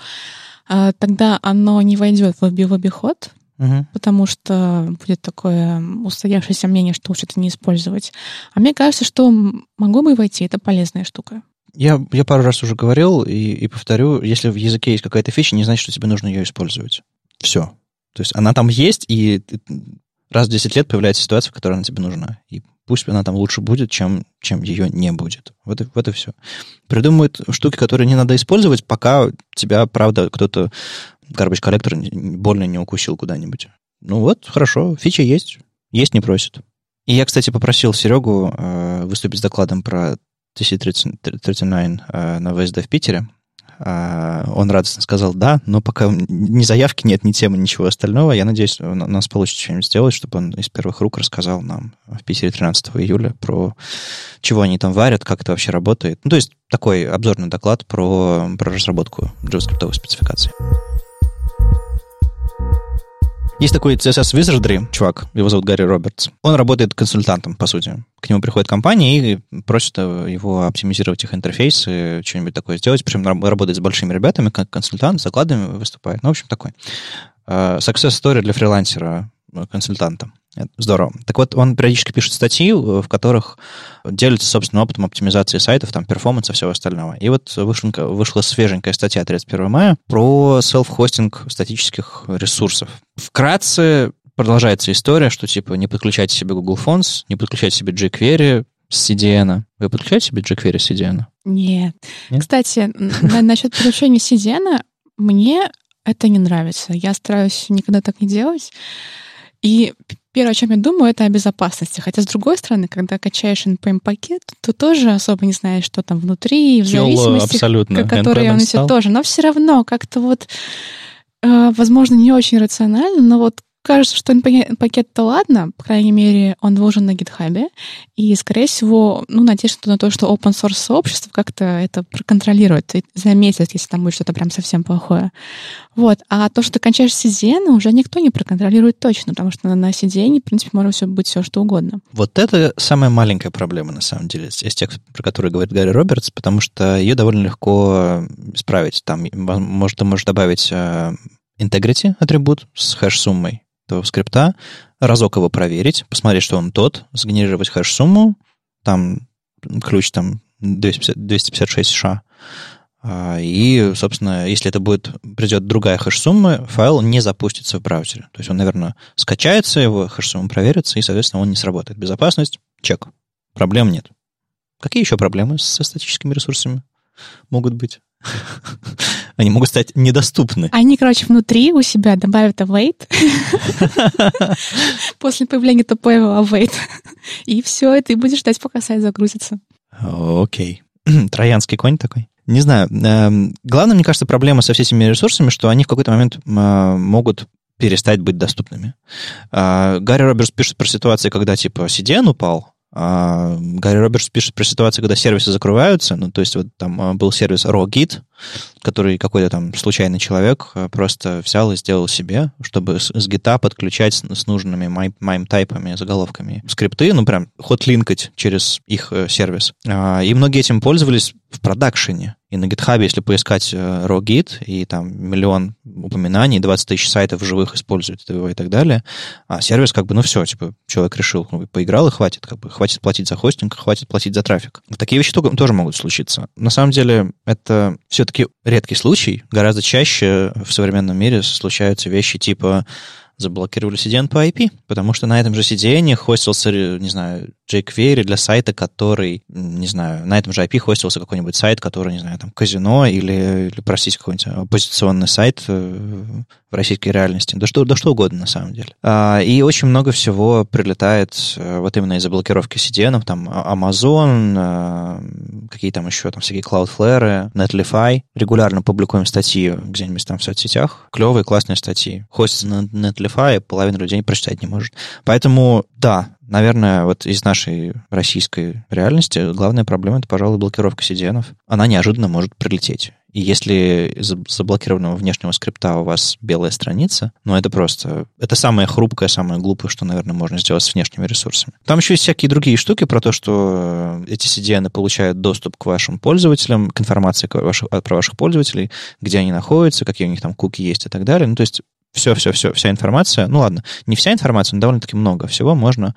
э, тогда оно не войдет в оби- в обиход, Мгм. потому что будет такое устоявшееся мнение, что лучше это не использовать. А мне кажется, что могло бы войти, это полезная штука. Я, я пару раз уже говорил и, и повторю, если в языке есть какая-то фича, не значит, что тебе нужно ее использовать. Все. То есть она там есть, и раз в 10 лет появляется ситуация, в которой она тебе нужна. И пусть она там лучше будет, чем, чем ее не будет. Вот и, вот и все. Придумывают штуки, которые не надо использовать, пока тебя, правда, кто-то garbage коллектор больно не укусил куда-нибудь. Ну вот, хорошо, фича есть. Есть не просит. И я, кстати, попросил Серегу э, выступить с докладом про TC39 э, на ВСД в Питере. А, Он радостно сказал да, но пока ни заявки нет, ни темы, ничего остального. Я надеюсь, у нас получится что-нибудь сделать, чтобы он из первых рук рассказал нам в Питере 13 июля про чего они там варят, как это вообще работает. Ну, то есть такой обзорный доклад про, про разработку JavaScript спецификации. Есть такой CSS Wizardry, чувак, его зовут Гарри Робертс. Он работает консультантом, по сути. К нему приходит компания и просит его оптимизировать их интерфейсы, что-нибудь такое сделать. Причем раб- работает с большими ребятами, как консультант, закладами выступает. Ну, в общем, такой. Э, Success story для фрилансера, э, консультанта. Здорово. Так вот, он периодически пишет статьи, э, в которых делится собственным опытом оптимизации сайтов, там, перформанса всего остального. И вот вышла, вышла свеженькая статья 31 мая про селф-хостинг статических ресурсов. Вкратце продолжается история, что типа не подключайте себе Google Fonts, не подключайте себе jQuery с CDN. Вы подключаете себе jQuery с CDN? Нет. Нет? Кстати, на- насчет подключения CDN, мне это не нравится. Я стараюсь никогда так не делать. И первое, о чем я думаю, это о безопасности. Хотя, с другой стороны, когда качаешь NPM-пакет, то тоже особо не знаешь, что там внутри, в зависимости, абсолютно. которые он несет тоже. Но все равно как-то вот э, возможно, не очень рационально, но вот кажется, что пакет-то ладно, по крайней мере, он должен на гитхабе, и, скорее всего, ну, надеюсь на то, что open source сообщество как-то это проконтролирует и заметит, если там будет что-то прям совсем плохое. Вот. А то, что ты кончаешь CDN, уже никто не проконтролирует точно, потому что на CDN, в принципе, может все быть все что угодно. Вот это самая маленькая проблема, на самом деле, из тех, про которые говорит Гарри Робертс, потому что ее довольно легко исправить. Там, может, ты можешь добавить э, integrity атрибут с хэш-суммой, этого скрипта, разок его проверить, посмотреть, что он тот, сгенерировать хэш-сумму, там ключ там 250, 256 ша, и, собственно, если это будет, придет другая хэш-сумма, файл не запустится в браузере. То есть он, наверное, скачается, его хэш-сумма проверится, и, соответственно, он не сработает. Безопасность — чек. Проблем нет. Какие еще проблемы со статическими ресурсами могут быть? Они могут стать недоступны. Они, короче, внутри у себя добавят await после появления тупого await. И все, и ты будешь ждать, пока сайт загрузится. Окей. Троянский конь такой. Не знаю. Эм, главное, мне кажется, проблема со всеми ресурсами, что они в какой-то момент могут перестать быть доступными. А, Гарри Робертс пишет про ситуации, когда типа CDN упал, а, Гарри Робертс пишет про ситуацию, когда сервисы закрываются. Ну, то есть вот там а, был сервис RawGit, который какой-то там случайный человек а, просто взял и сделал себе, чтобы с, с гита подключать с, нужными MIME-тайпами, заголовками скрипты, ну, прям ход-линкать через их э, сервис. И многие этим пользовались в продакшене. И на GitHub, если поискать э, RawGit, и там миллион упоминаний, 20 тысяч сайтов живых используют его и так далее, а сервис как бы, ну все, типа, человек решил, ну, поиграл и хватит, как бы, хватит платить за хостинг, хватит платить за трафик. Такие вещи тоже могут случиться. На самом деле, это все-таки редкий случай. Гораздо чаще в современном мире случаются вещи типа заблокировали CDN по IP, потому что на этом же CDN хостился, не знаю, jQuery для сайта, который, не знаю, на этом же IP хостился какой-нибудь сайт, который, не знаю, там, казино или, или простите, какой-нибудь оппозиционный сайт э, в российской реальности. Да что, да что угодно, на самом деле. А, и очень много всего прилетает э, вот именно из-за блокировки CDN, там, а, Amazon, а, какие там еще, там, всякие Cloudflare, Netlify. Регулярно публикуем статьи где-нибудь там в соцсетях. Клевые, классные статьи. Хостится на Netlify, половина людей прочитать не может. Поэтому, да, Наверное, вот из нашей российской реальности главная проблема — это, пожалуй, блокировка CDN. Она неожиданно может прилететь. И если из заблокированного внешнего скрипта у вас белая страница, ну, это просто... Это самое хрупкое, самое глупое, что, наверное, можно сделать с внешними ресурсами. Там еще есть всякие другие штуки про то, что эти CDN получают доступ к вашим пользователям, к информации про ваших пользователей, где они находятся, какие у них там куки есть и так далее. Ну, то есть все-все-все, вся информация, ну ладно, не вся информация, но довольно-таки много всего можно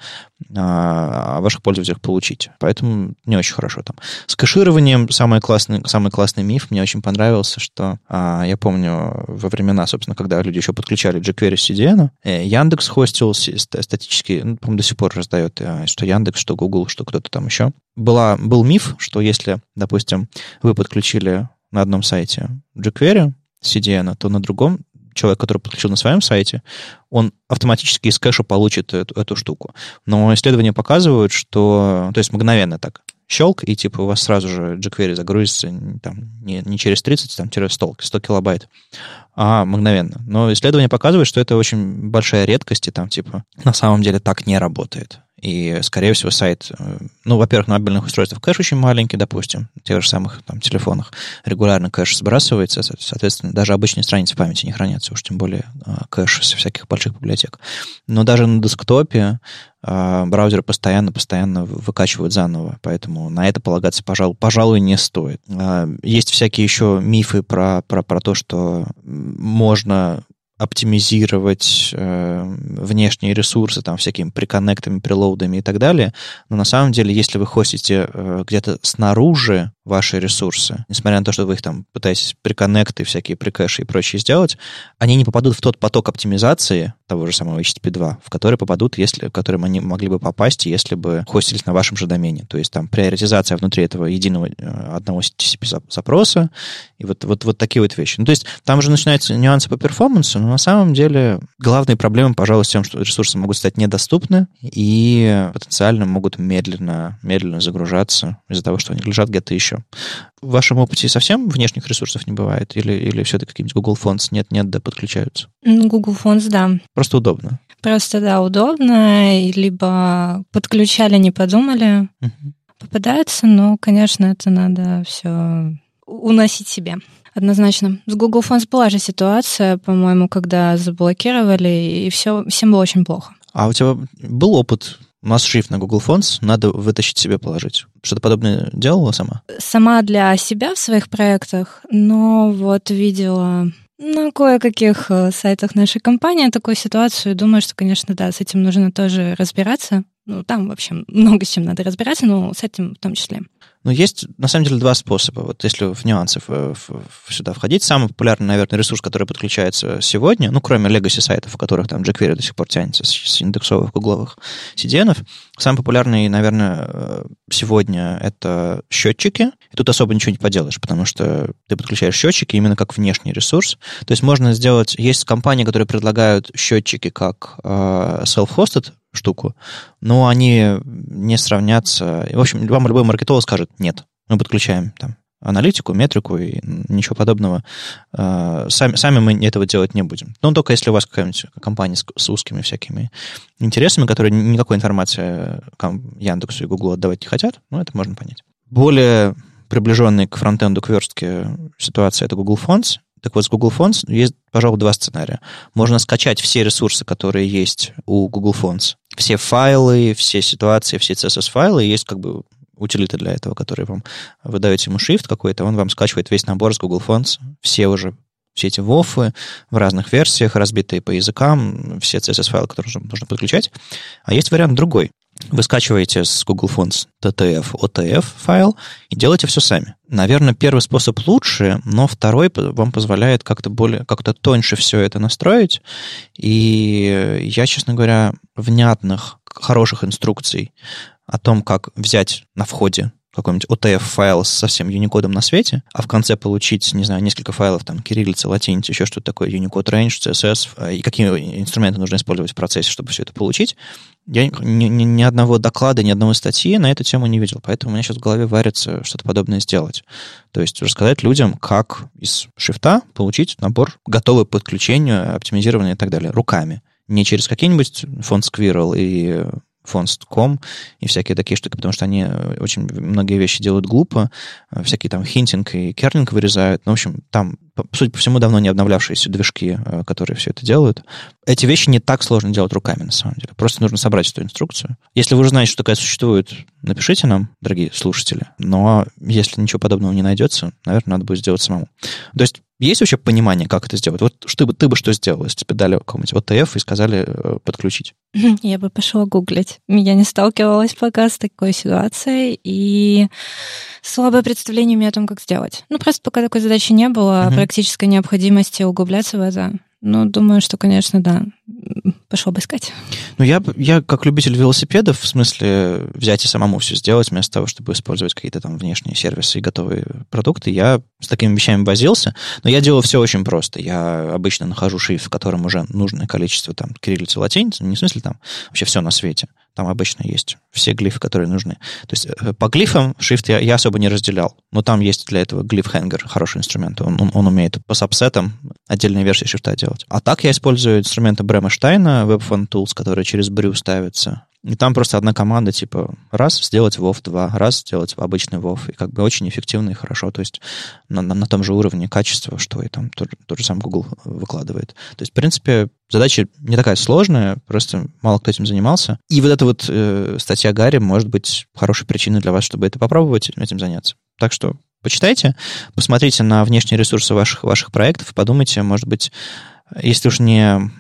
а, о ваших пользователях получить. Поэтому не очень хорошо там. С кэшированием самый классный, самый классный миф мне очень понравился, что а, я помню во времена, собственно, когда люди еще подключали jQuery с CDN, э, Яндекс хостил статически, ну, по-моему, до сих пор раздает, э, что Яндекс, что Google, что кто-то там еще. Была, был миф, что если, допустим, вы подключили на одном сайте jQuery, CDN, то на другом человек, который подключил на своем сайте, он автоматически из кэша получит эту, эту штуку. Но исследования показывают, что... То есть мгновенно так щелк, и типа у вас сразу же jQuery загрузится там, не, не через 30, там, через 100, 100 килобайт, а мгновенно. Но исследования показывают, что это очень большая редкость, и там типа на самом деле так не работает. И, скорее всего, сайт, э, ну, во-первых, на мобильных устройствах кэш очень маленький, допустим, в тех же самых там, телефонах регулярно кэш сбрасывается, соответственно, даже обычные страницы памяти не хранятся, уж тем более э, кэш со всяких больших библиотек. Но даже на десктопе э, браузеры постоянно-постоянно выкачивают заново, поэтому на это полагаться, пожалуй, пожалуй, не стоит. Есть всякие еще мифы про, про, про то, что можно оптимизировать э, внешние ресурсы, там, всякими приконнектами, прилоудами и так далее. Но на самом деле, если вы хостите э, где-то снаружи ваши ресурсы, несмотря на то, что вы их там пытаетесь приконнекты, всякие прикэши и прочее сделать, они не попадут в тот поток оптимизации того же самого HTTP2, в который попадут, если, в которым они могли бы попасть, если бы хостились на вашем же домене. То есть там приоритизация внутри этого единого э, одного TCP запроса и вот, вот, вот такие вот вещи. Ну, то есть там уже начинаются нюансы по перформансу, Но на самом деле главные проблемы, пожалуй, с тем, что ресурсы могут стать недоступны и потенциально могут медленно, медленно загружаться из-за того, что они лежат где-то еще. В вашем опыте совсем внешних ресурсов не бывает? Или, или все-таки какие-нибудь Google Fonts нет-нет, да подключаются? Google Fonts, да. Просто удобно. Просто, да, удобно. Либо подключали, не подумали. Угу. Попадается, но, конечно, это надо все уносить себе. Однозначно. С Google Fonts была же ситуация, по-моему, когда заблокировали, и все, всем было очень плохо. А у тебя был опыт масс-шрифт на Google Fonts, надо вытащить себе положить. Что-то подобное делала сама? Сама для себя в своих проектах, но вот видела на кое-каких э, сайтах нашей компании такую ситуацию. Думаю, что, конечно, да, с этим нужно тоже разбираться. Ну, там вообще много с чем надо разбираться, но с этим в том числе. Ну, есть, на самом деле, два способа. Вот если в нюансы в, в, в сюда входить, самый популярный, наверное, ресурс, который подключается сегодня, ну, кроме legacy сайтов, у которых там jQuery до сих пор тянется с, с индексовых гугловых CDN, самый популярный, наверное, э, сегодня это счетчики. И тут особо ничего не поделаешь, потому что ты подключаешь счетчики именно как внешний ресурс. То есть можно сделать... Есть компании, которые предлагают счетчики как э, self-hosted штуку, но они не сравнятся. В общем, вам любой маркетолог скажет, нет, мы подключаем там аналитику, метрику и ничего подобного. А, сами, сами мы этого делать не будем. Но только если у вас какая-нибудь компания с, с узкими всякими интересами, которые никакой информации Яндексу и Гуглу отдавать не хотят, ну, это можно понять. Более приближенный к фронтенду, к верстке ситуация — это Google Fonts. Так вот, с Google Fonts есть, пожалуй, два сценария. Можно скачать все ресурсы, которые есть у Google Fonts. Все файлы, все ситуации, все CSS-файлы. Есть как бы утилиты для этого, которые вам вы даете ему shift какой-то, он вам скачивает весь набор с Google Fonts, все уже все эти вофы в разных версиях, разбитые по языкам, все CSS-файлы, которые нужно подключать. А есть вариант другой. Вы скачиваете с Google Fonts TTF, OTF файл и делаете все сами. Наверное, первый способ лучше, но второй вам позволяет как-то более, как-то тоньше все это настроить. И я, честно говоря, внятных, хороших инструкций о том, как взять на входе какой-нибудь OTF-файл со всем Unicode на свете, а в конце получить, не знаю, несколько файлов, там, кириллица, латиница, еще что-то такое, Unicode Range, CSS, э, и какие инструменты нужно использовать в процессе, чтобы все это получить, я ни, ни, ни одного доклада, ни одной статьи на эту тему не видел, поэтому у меня сейчас в голове варится что-то подобное сделать. То есть рассказать людям, как из шрифта получить набор, готовый подключению, оптимизированный и так далее, руками. Не через какие-нибудь фонд Squirrel и fonts.com и всякие такие штуки, потому что они э, очень многие вещи делают глупо, э, всякие там хинтинг и керлинг вырезают. Ну, в общем, там, судя по всему, давно не обновлявшиеся движки, э, которые все это делают. Эти вещи не так сложно делать руками, на самом деле. Просто нужно собрать эту инструкцию. Если вы уже знаете, что такая существует, напишите нам, дорогие слушатели. Но если ничего подобного не найдется, наверное, надо будет сделать самому. То есть есть вообще понимание, как это сделать? Вот ты бы, ты бы что сделал, если тебе дали какой-нибудь ОТФ и сказали э, подключить? Я бы пошла гуглить. Я не сталкивалась пока с такой ситуацией, и слабое представление у меня о том, как сделать. Ну, просто пока такой задачи не было, угу. практической необходимости углубляться в это. Ну, думаю, что, конечно, да, пошел бы искать. Ну, я, я как любитель велосипедов, в смысле взять и самому все сделать, вместо того, чтобы использовать какие-то там внешние сервисы и готовые продукты, я с такими вещами возился, но я делаю все очень просто. Я обычно нахожу шрифт, в котором уже нужное количество там кириллицы, латиницы, не в смысле там вообще все на свете. Там обычно есть все глифы, которые нужны. То есть э, по глифам шрифт я, я особо не разделял, но там есть для этого глиф-хенгер, хороший инструмент. Он, он, он умеет по сабсетам отдельные версии шрифта делать. А так я использую инструменты Брэма Штайна, WebFont Tools, которые через Brew ставятся. И там просто одна команда, типа, раз сделать WoW 2, раз сделать обычный WoW. И как бы очень эффективно и хорошо. То есть на, на, на том же уровне качества, что и там тот, тот же сам Google выкладывает. То есть, в принципе, задача не такая сложная, просто мало кто этим занимался. И вот эта вот э, статья Гарри может быть хорошей причиной для вас, чтобы это попробовать, этим заняться. Так что почитайте, посмотрите на внешние ресурсы ваших, ваших проектов, подумайте, может быть, если уж не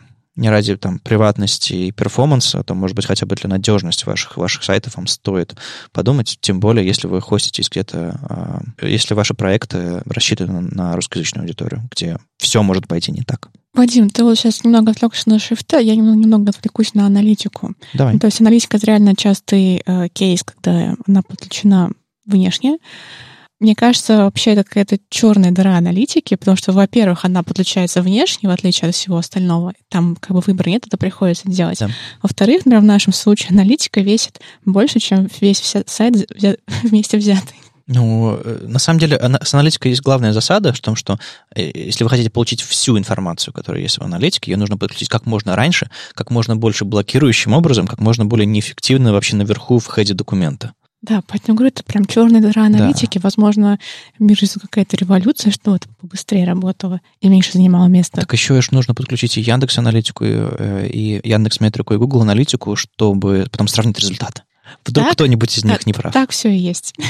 не ради там, приватности и перформанса, то, может быть, хотя бы для надежности ваших, ваших сайтов вам стоит подумать, тем более, если вы хоститесь где-то, э, если ваши проекты рассчитаны на русскоязычную аудиторию, где все может пойти не так. Вадим, ты вот сейчас немного отвлекся на шрифты, я немного, немного отвлекусь на аналитику. Давай. То есть аналитика — это реально частый э, кейс, когда она подключена внешне. Мне кажется, вообще это какая-то черная дыра аналитики, потому что, во-первых, она подключается внешне, в отличие от всего остального. Там как бы выбора нет, это приходится делать. Да. Во-вторых, например, в нашем случае аналитика весит больше, чем весь сайт вместе взятый. Ну, э, на самом деле, с аналитикой есть главная засада в том, что э, если вы хотите получить всю информацию, которая есть в аналитике, ее нужно подключить как можно раньше, как можно больше блокирующим образом, как можно более неэффективно вообще наверху в хеде документа. Да, поэтому говорю, это прям черная дыра аналитики. Да. Возможно, мир какая-то революция, что это побыстрее работало и меньше занимало места. Так еще ж нужно подключить и Яндекс аналитику, и, э, и Яндекс Метрику, и Google аналитику, чтобы потом сравнить результаты. Вдруг так, кто-нибудь из них так, не прав. Так все и есть.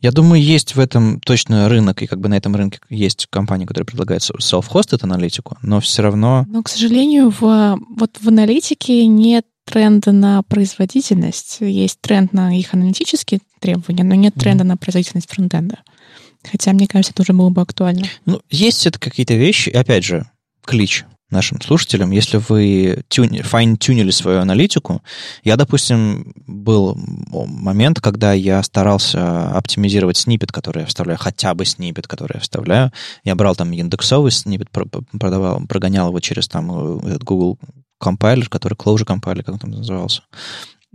Я думаю, есть в этом точно рынок, и как бы на этом рынке есть компании, которые предлагают self-hosted аналитику, но все равно... Но, к сожалению, в, вот в аналитике нет тренда на производительность. Есть тренд на их аналитические требования, но нет тренда на производительность фронтенда. Хотя, мне кажется, это уже было бы актуально. Ну, есть это какие-то вещи, опять же, клич нашим слушателям, если вы тюни, файн-тюнили свою аналитику, я, допустим, был момент, когда я старался оптимизировать снипет, который я вставляю, хотя бы снипет, который я вставляю. Я брал там индексовый снипет, продавал, прогонял его через там э, Google компайлер, который Clojure компайлер, как он там назывался.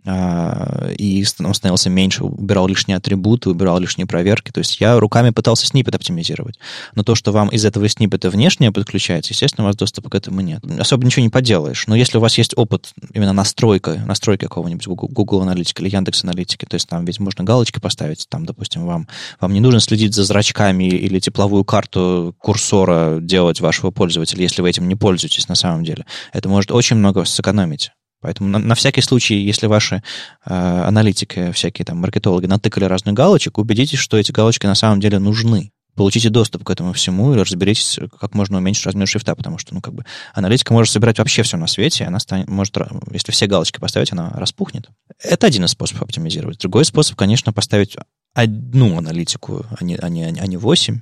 А, и он становился меньше, убирал лишние атрибуты, убирал лишние проверки. То есть я руками пытался снипет оптимизировать. Но то, что вам из этого снипета внешнее подключается, естественно, у вас доступа к этому нет. Особо ничего не поделаешь. Но если у вас есть опыт именно настройка, настройки какого-нибудь Google аналитики или Яндекс аналитики, то есть там ведь можно галочки поставить, там, допустим, вам, вам не нужно следить за зрачками или тепловую карту курсора делать вашего пользователя, если вы этим не пользуетесь на самом деле. Это может очень много сэкономить. Поэтому на, на всякий случай, если ваши э, аналитики, всякие там маркетологи натыкали разных галочек, убедитесь, что эти галочки на самом деле нужны. Получите доступ к этому всему и разберитесь, как можно уменьшить размер шрифта, потому что, ну, как бы, аналитика может собирать вообще все на свете, и она станет, может, если все галочки поставить, она распухнет. Это один из способов оптимизировать. Другой способ, конечно, поставить одну аналитику, а не, а не, а не 8,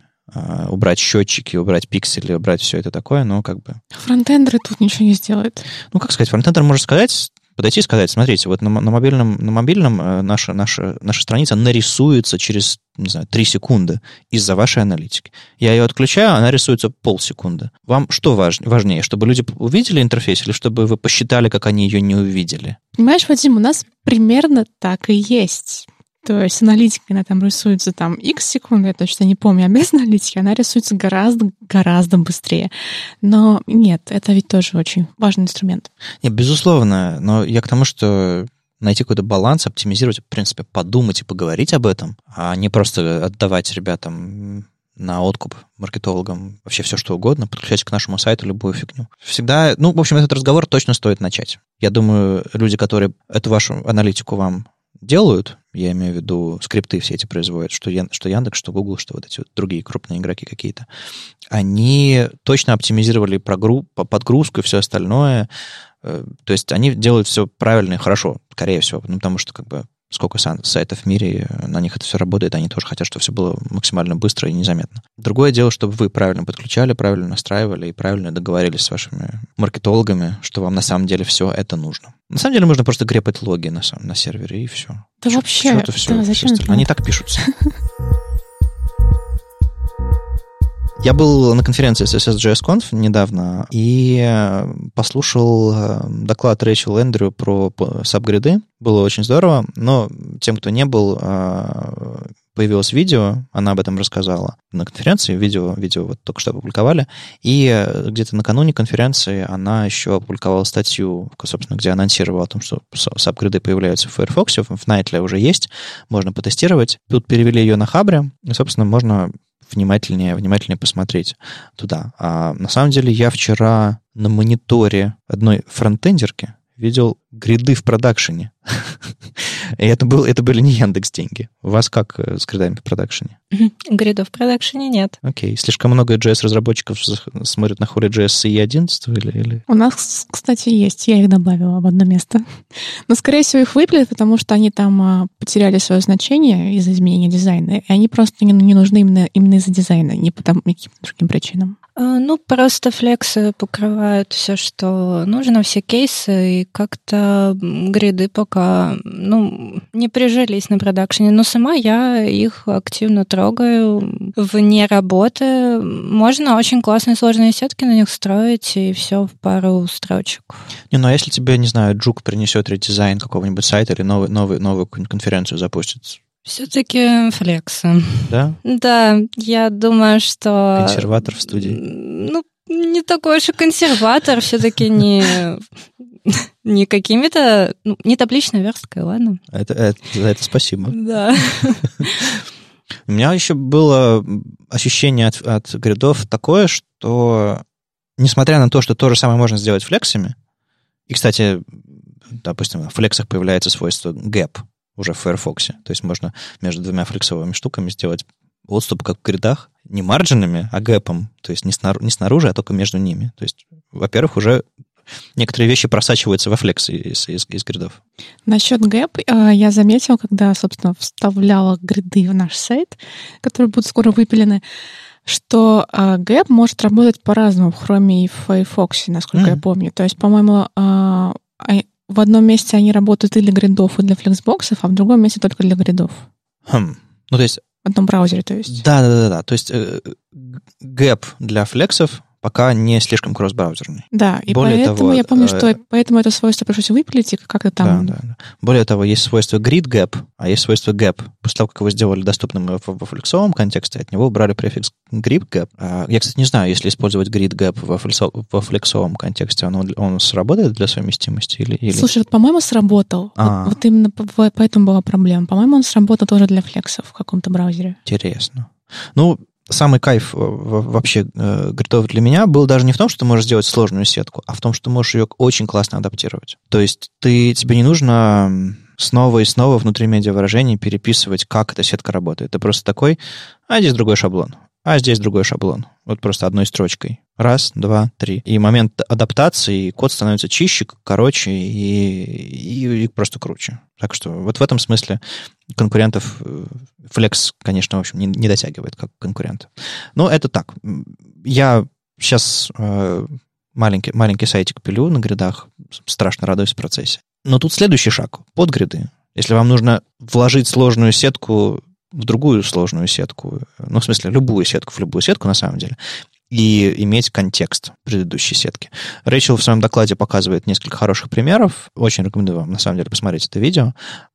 убрать счетчики, убрать пиксели, убрать все это такое, но как бы... Фронтендеры тут ничего не сделают. Ну, как сказать, фронтендер может сказать, подойти и сказать, смотрите, вот на, на мобильном, на мобильном э, наша, наша, наша страница нарисуется через, не знаю, 3 секунды из-за вашей аналитики. Я ее отключаю, она рисуется полсекунды. Вам что важ, важнее, чтобы люди увидели интерфейс или чтобы вы посчитали, как они ее не увидели? Понимаешь, Вадим, у нас примерно так и есть. То есть аналитика, она там рисуется там x секунд, я точно не помню, а без аналитики она рисуется гораздо, гораздо быстрее. Но нет, это ведь тоже очень важный инструмент. Нет, безусловно, но я к тому, что найти какой-то баланс, оптимизировать, в принципе, подумать и поговорить об этом, а не просто отдавать ребятам на откуп маркетологам вообще все, что угодно, подключать к нашему сайту любую фигню. Всегда, ну, в общем, этот разговор точно стоит начать. Я думаю, люди, которые эту вашу аналитику вам делают, я имею в виду скрипты все эти производят, что, Ян, что Яндекс, что Google, что вот эти вот другие крупные игроки какие-то, они точно оптимизировали прогру, подгрузку и все остальное. Э, то есть они делают все правильно и хорошо, скорее всего, ну, потому что как бы сколько сайтов в мире, на них это все работает, они тоже хотят, чтобы все было максимально быстро и незаметно. Другое дело, чтобы вы правильно подключали, правильно настраивали и правильно договорились с вашими маркетологами, что вам на самом деле все это нужно. На самом деле нужно просто грепать логи на, на сервере и все. Да Ч- вообще, это все, да, зачем все Они так пишутся. Я был на конференции CSS.js Conf недавно и э, послушал э, доклад Рэйчел Эндрю про сабгриды. Было очень здорово, но тем, кто не был, э, появилось видео, она об этом рассказала на конференции, видео, видео вот только что опубликовали, и где-то накануне конференции она еще опубликовала статью, собственно, где анонсировала о том, что сабгриды появляются в Firefox, в Nightly уже есть, можно потестировать. Тут перевели ее на Хабре, и, собственно, можно внимательнее, внимательнее посмотреть туда. А на самом деле я вчера на мониторе одной фронтендерки видел гриды в продакшене. И это, был, это были не Яндекс деньги. У вас как э, с гридами в продакшене? Гридов в продакшене нет. Окей. Слишком много JS-разработчиков смотрят на Holy.js с E11 или, или... У нас, кстати, есть. Я их добавила в одно место. Но, скорее всего, их выпилят, потому что они там а, потеряли свое значение из-за изменения дизайна. И они просто не, не нужны именно, именно из-за дизайна, не по каким-то другим причинам. А, ну, просто флексы покрывают все, что нужно, все кейсы, и как-то гриды пока, ну, не прижились на продакшене. Но сама я их активно трогаю вне работы. Можно очень классные сложные сетки на них строить, и все в пару строчек. Не, ну а если тебе, не знаю, Джук принесет редизайн какого-нибудь сайта или новый, новый, новую конференцию запустит, все-таки флексы. Да? Да, я думаю, что... Консерватор в студии. Ну, не такой уж и консерватор, все-таки не, не какими-то... Ну, не табличной версткой, ладно? Это, это, за это спасибо. Да. У меня еще было ощущение от, от гридов такое, что несмотря на то, что то же самое можно сделать флексами, и, кстати, допустим, в флексах появляется свойство gap, уже в Firefox. То есть можно между двумя флексовыми штуками сделать отступ как в гридах, не марджинами, а гэпом, то есть не, снар- не снаружи, а только между ними. То есть, во-первых, уже некоторые вещи просачиваются во флексы из, из, из гридов. Насчет гэп я заметила, когда, собственно, вставляла гриды в наш сайт, которые будут скоро выпилены, что э, gap может работать по-разному в Chrome и в Firefox, насколько mm. я помню. То есть, по-моему, а, в одном месте они работают и для гридов, и для флексбоксов, а в другом месте только для гридов. Хм. Ну, то есть... В одном браузере, то есть. Да, да, да, да. То есть э, gap для флексов пока не слишком кросс-браузерный. Да, и Более поэтому того, я помню, что э, поэтому это свойство пришлось выпилить и как-то там... Да, да, да. Более того, есть свойство grid gap, а есть свойство gap. После того, как его сделали доступным во флексовом контексте, от него убрали префикс grid gap. А, я, кстати, не знаю, если использовать grid gap во, флексо, во флексовом контексте, он, он сработает для совместимости или... или... Слушай, вот, по-моему, сработал. Вот, вот именно поэтому была проблема. По-моему, он сработал тоже для флексов в каком-то браузере. Интересно. Ну, самый кайф э, вообще э, гридов для меня был даже не в том, что ты можешь сделать сложную сетку, а в том, что можешь ее очень классно адаптировать. То есть ты, тебе не нужно снова и снова внутри медиавыражений переписывать, как эта сетка работает. Ты просто такой, а здесь другой шаблон а здесь другой шаблон. Вот просто одной строчкой. Раз, два, три. И момент адаптации, код становится чище, короче и, и, и просто круче. Так что вот в этом смысле конкурентов э, Flex, конечно, в общем, не, не дотягивает как конкурент. Но это так. Я сейчас э, маленький, маленький сайтик пилю на гридах, страшно радуюсь в процессе. Но тут следующий шаг. Под гриды. Если вам нужно вложить сложную сетку в другую сложную сетку, ну, в смысле, любую сетку в любую сетку, на самом деле, и иметь контекст предыдущей сетки. Рэйчел в своем докладе показывает несколько хороших примеров. Очень рекомендую вам, на самом деле, посмотреть это видео.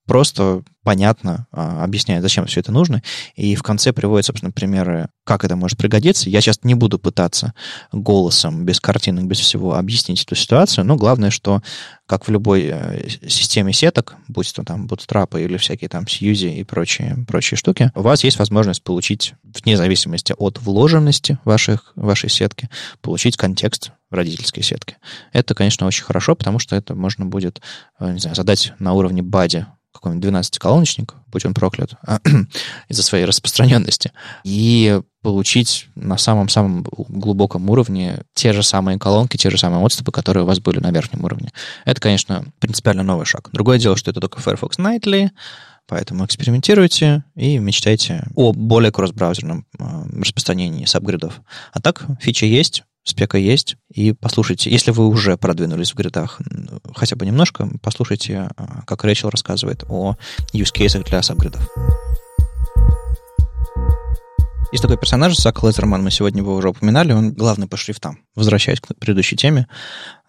Просто понятно а, объясняет, зачем все это нужно. И в конце приводит, собственно, примеры, как это может пригодиться. Я сейчас не буду пытаться голосом, без картинок, без всего объяснить эту ситуацию, но главное, что, как в любой э, системе сеток, будь то там Bootstrap или всякие там Сьюзи и прочие, прочие штуки, у вас есть возможность получить, вне зависимости от вложенности ваших, вашей сетки, получить контекст родительской сетке. Это, конечно, очень хорошо, потому что это можно будет, э, не знаю, задать на уровне бади какой-нибудь 12-колоночник, будь он проклят, из-за своей распространенности, и получить на самом-самом глубоком уровне те же самые колонки, те же самые отступы, которые у вас были на верхнем уровне. Это, конечно, принципиально новый шаг. Другое дело, что это только Firefox Nightly, Поэтому экспериментируйте и мечтайте о более кросс-браузерном э, распространении сабгридов. А так, фича есть, спека есть, и послушайте, если вы уже продвинулись в гридах хотя бы немножко, послушайте, а, как Рэйчел рассказывает о cases для сабгридов. Есть такой персонаж, Зак Лезерман, мы сегодня его уже упоминали, он главный по шрифтам. Возвращаясь к предыдущей теме,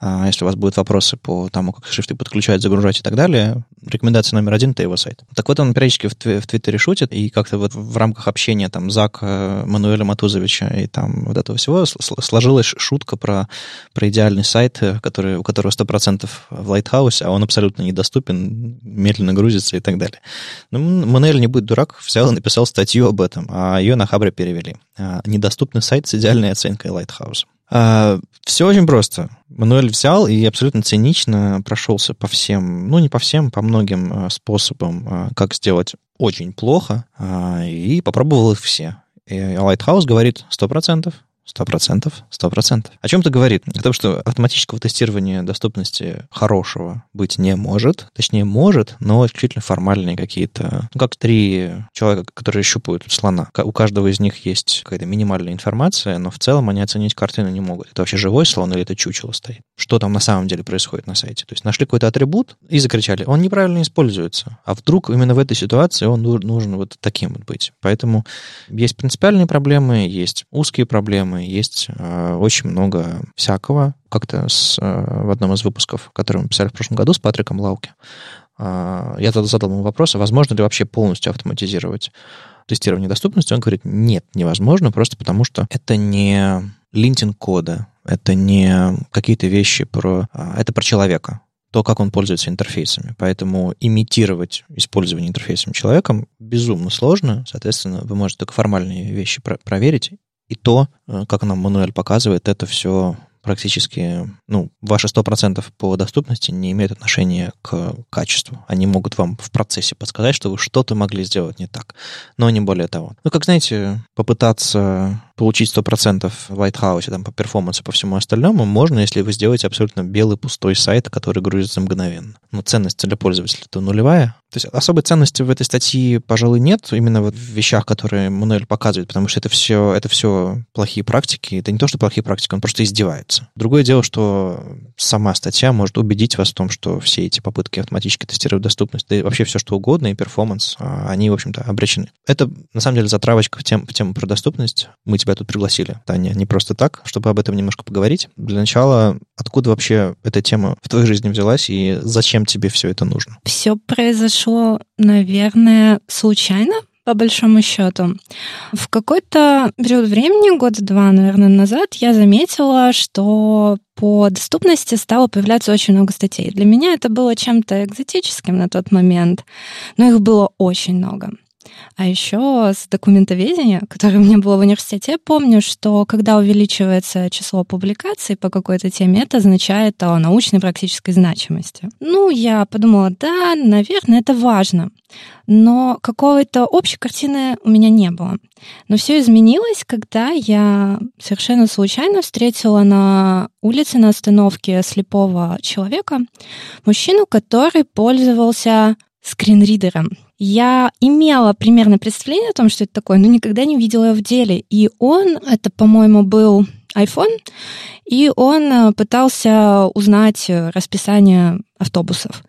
если у вас будут вопросы по тому, как шрифты подключать, загружать и так далее, рекомендация номер один — это его сайт. Так вот, он периодически в, в Твиттере шутит, и как-то вот в рамках общения там Зака, Мануэля Матузовича и там вот этого всего сложилась шутка про, про идеальный сайт, который, у которого 100% в Lighthouse, а он абсолютно недоступен, медленно грузится и так далее. Ну, Мануэль не будет дурак, взял и написал статью об этом, а ее на Хабре перевели. А, недоступный сайт с идеальной оценкой Lighthouse. А, все очень просто. Мануэль взял и абсолютно цинично прошелся по всем, ну не по всем, по многим а, способам, а, как сделать очень плохо, и попробовал их все. И Lighthouse говорит 100%, Сто процентов, сто процентов. О чем это говорит? О том, что автоматического тестирования доступности хорошего быть не может. Точнее, может, но исключительно формальные какие-то... Ну, как три человека, которые щупают слона. У каждого из них есть какая-то минимальная информация, но в целом они оценить картину не могут. Это вообще живой слон или это чучело стоит? Что там на самом деле происходит на сайте? То есть нашли какой-то атрибут и закричали, он неправильно используется. А вдруг именно в этой ситуации он нужен вот таким вот быть. Поэтому есть принципиальные проблемы, есть узкие проблемы, есть э, очень много всякого. Как-то э, в одном из выпусков, который мы писали в прошлом году с Патриком Лауки, э, я тогда задал ему вопрос, а возможно ли вообще полностью автоматизировать тестирование доступности? Он говорит, нет, невозможно, просто потому что это не линтинг кода, это не какие-то вещи про... А, это про человека то, как он пользуется интерфейсами. Поэтому имитировать использование интерфейсом человеком безумно сложно. Соответственно, вы можете только формальные вещи про- проверить. И то, э, как нам Мануэль показывает, это все практически, ну, ваши 100% по доступности не имеют отношения к качеству. Они могут вам в процессе подсказать, что вы что-то могли сделать не так, но не более того. Ну, как знаете, попытаться получить 100% в White House там, по перформансу, по всему остальному, можно, если вы сделаете абсолютно белый пустой сайт, который грузится мгновенно. Но ценность для пользователя то нулевая. То есть особой ценности в этой статье, пожалуй, нет, именно вот в вещах, которые Мануэль показывает, потому что это все, это все плохие практики. Это не то, что плохие практики, он просто издевается. Другое дело, что сама статья может убедить вас в том, что все эти попытки автоматически тестировать доступность, да и вообще все что угодно, и перформанс, а, они, в общем-то, обречены. Это, на самом деле, затравочка в, тем, в тему про доступность. Мы тебя тут пригласили, Таня, не просто так, чтобы об этом немножко поговорить. Для начала, откуда вообще эта тема в твоей жизни взялась и зачем тебе все это нужно? Все произошло, наверное, случайно, по большому счету. В какой-то период времени, года два, наверное, назад, я заметила, что по доступности стало появляться очень много статей. Для меня это было чем-то экзотическим на тот момент, но их было очень много. А еще с документоведения, которое у меня было в университете, я помню, что когда увеличивается число публикаций по какой-то теме, это означает о научной практической значимости. Ну, я подумала, да, наверное, это важно. Но какой-то общей картины у меня не было. Но все изменилось, когда я совершенно случайно встретила на улице на остановке слепого человека мужчину, который пользовался скринридером. Я имела примерное представление о том, что это такое, но никогда не видела его в деле. И он, это, по-моему, был iPhone, и он э, пытался узнать расписание автобусов.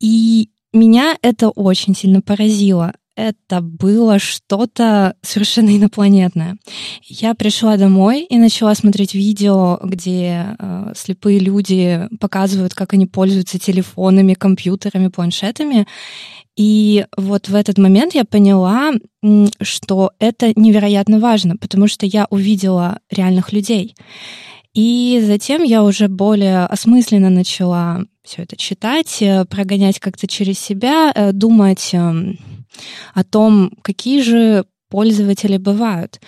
И меня это очень сильно поразило. Это было что-то совершенно инопланетное. Я пришла домой и начала смотреть видео, где э, слепые люди показывают, как они пользуются телефонами, компьютерами, планшетами. И вот в этот момент я поняла, что это невероятно важно, потому что я увидела реальных людей. И затем я уже более осмысленно начала все это читать, э, прогонять как-то через себя, э, думать эм, о том, какие же пользователи бывают.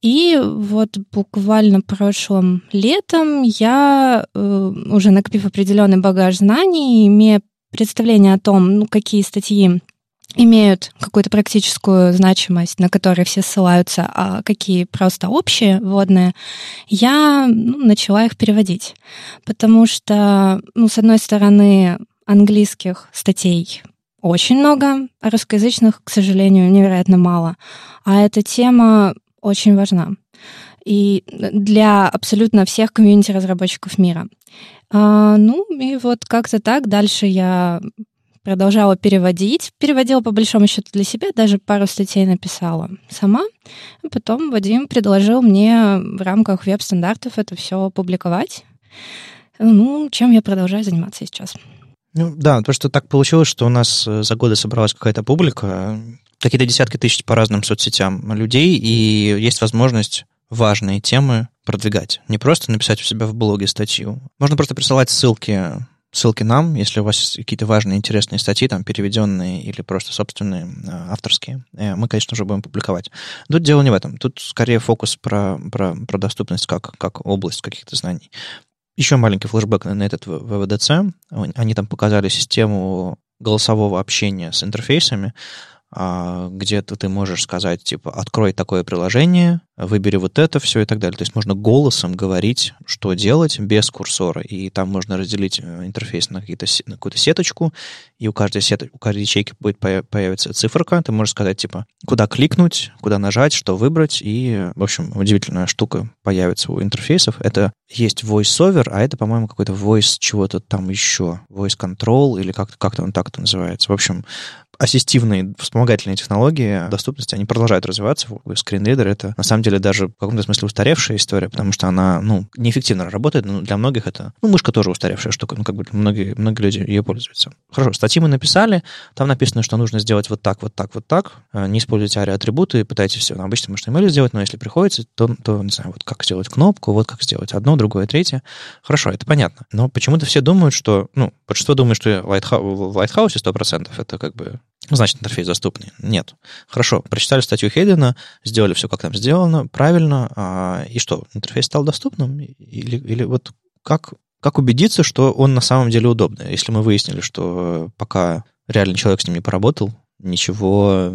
И вот буквально прошлым летом я, э, уже накопив определенный багаж знаний, имея представление о том, ну, какие статьи имеют какую-то практическую значимость, на которые все ссылаются, а какие просто общие, вводные, я ну, начала их переводить. Потому что, ну, с одной стороны, английских статей очень много, а русскоязычных, к сожалению, невероятно мало. А эта тема очень важна. И для абсолютно всех комьюнити разработчиков мира. А, ну, и вот как-то так дальше я продолжала переводить. Переводила по большому счету для себя, даже пару статей написала сама. А потом Вадим предложил мне в рамках веб-стандартов это все публиковать. Ну, чем я продолжаю заниматься сейчас. Ну да, то, что так получилось, что у нас э, за годы собралась какая-то публика, какие-то десятки тысяч по разным соцсетям людей, и есть возможность важные темы продвигать. Не просто написать у себя в блоге статью. Можно просто присылать ссылки ссылки нам, если у вас есть какие-то важные, интересные статьи, там, переведенные или просто собственные, э, авторские. Э, мы, конечно же, будем публиковать. Тут дело не в этом. Тут скорее фокус про, про, про доступность как, как область каких-то знаний. Еще маленький флешбэк на этот ВВДЦ. Они там показали систему голосового общения с интерфейсами. А, где-то ты можешь сказать, типа, открой такое приложение, выбери вот это все и так далее. То есть можно голосом говорить, что делать без курсора. И там можно разделить э, интерфейс на, какие-то, на какую-то сеточку, и у каждой, сет, у каждой ячейки будет появиться циферка. Ты можешь сказать, типа, куда кликнуть, куда нажать, что выбрать, и, в общем, удивительная штука появится у интерфейсов. Это есть voice-over, а это, по-моему, какой-то voice чего-то там еще. Voice control или как-то как он так-то называется. В общем, ассистивные вспомогательные технологии доступности, они продолжают развиваться. Скринридер — это, на самом деле, даже в каком-то смысле устаревшая история, потому что она, ну, неэффективно работает, но для многих это... Ну, мышка тоже устаревшая штука, ну, как бы многие, многие люди ее пользуются. Хорошо, статьи мы написали, там написано, что нужно сделать вот так, вот так, вот так. Э, не используйте ари-атрибуты, пытайтесь все на обычном HTML сделать, но если приходится, то, то, не знаю, вот как сделать кнопку, вот как сделать одно, другое, третье. Хорошо, это понятно. Но почему-то все думают, что... Ну, большинство думает, что в Lighthouse 100% это как бы значит, интерфейс доступный. Нет. Хорошо, прочитали статью Хейдена, сделали все, как там сделано, правильно, а, и что, интерфейс стал доступным? Или, или вот как, как убедиться, что он на самом деле удобный? Если мы выяснили, что пока реальный человек с ним не поработал, ничего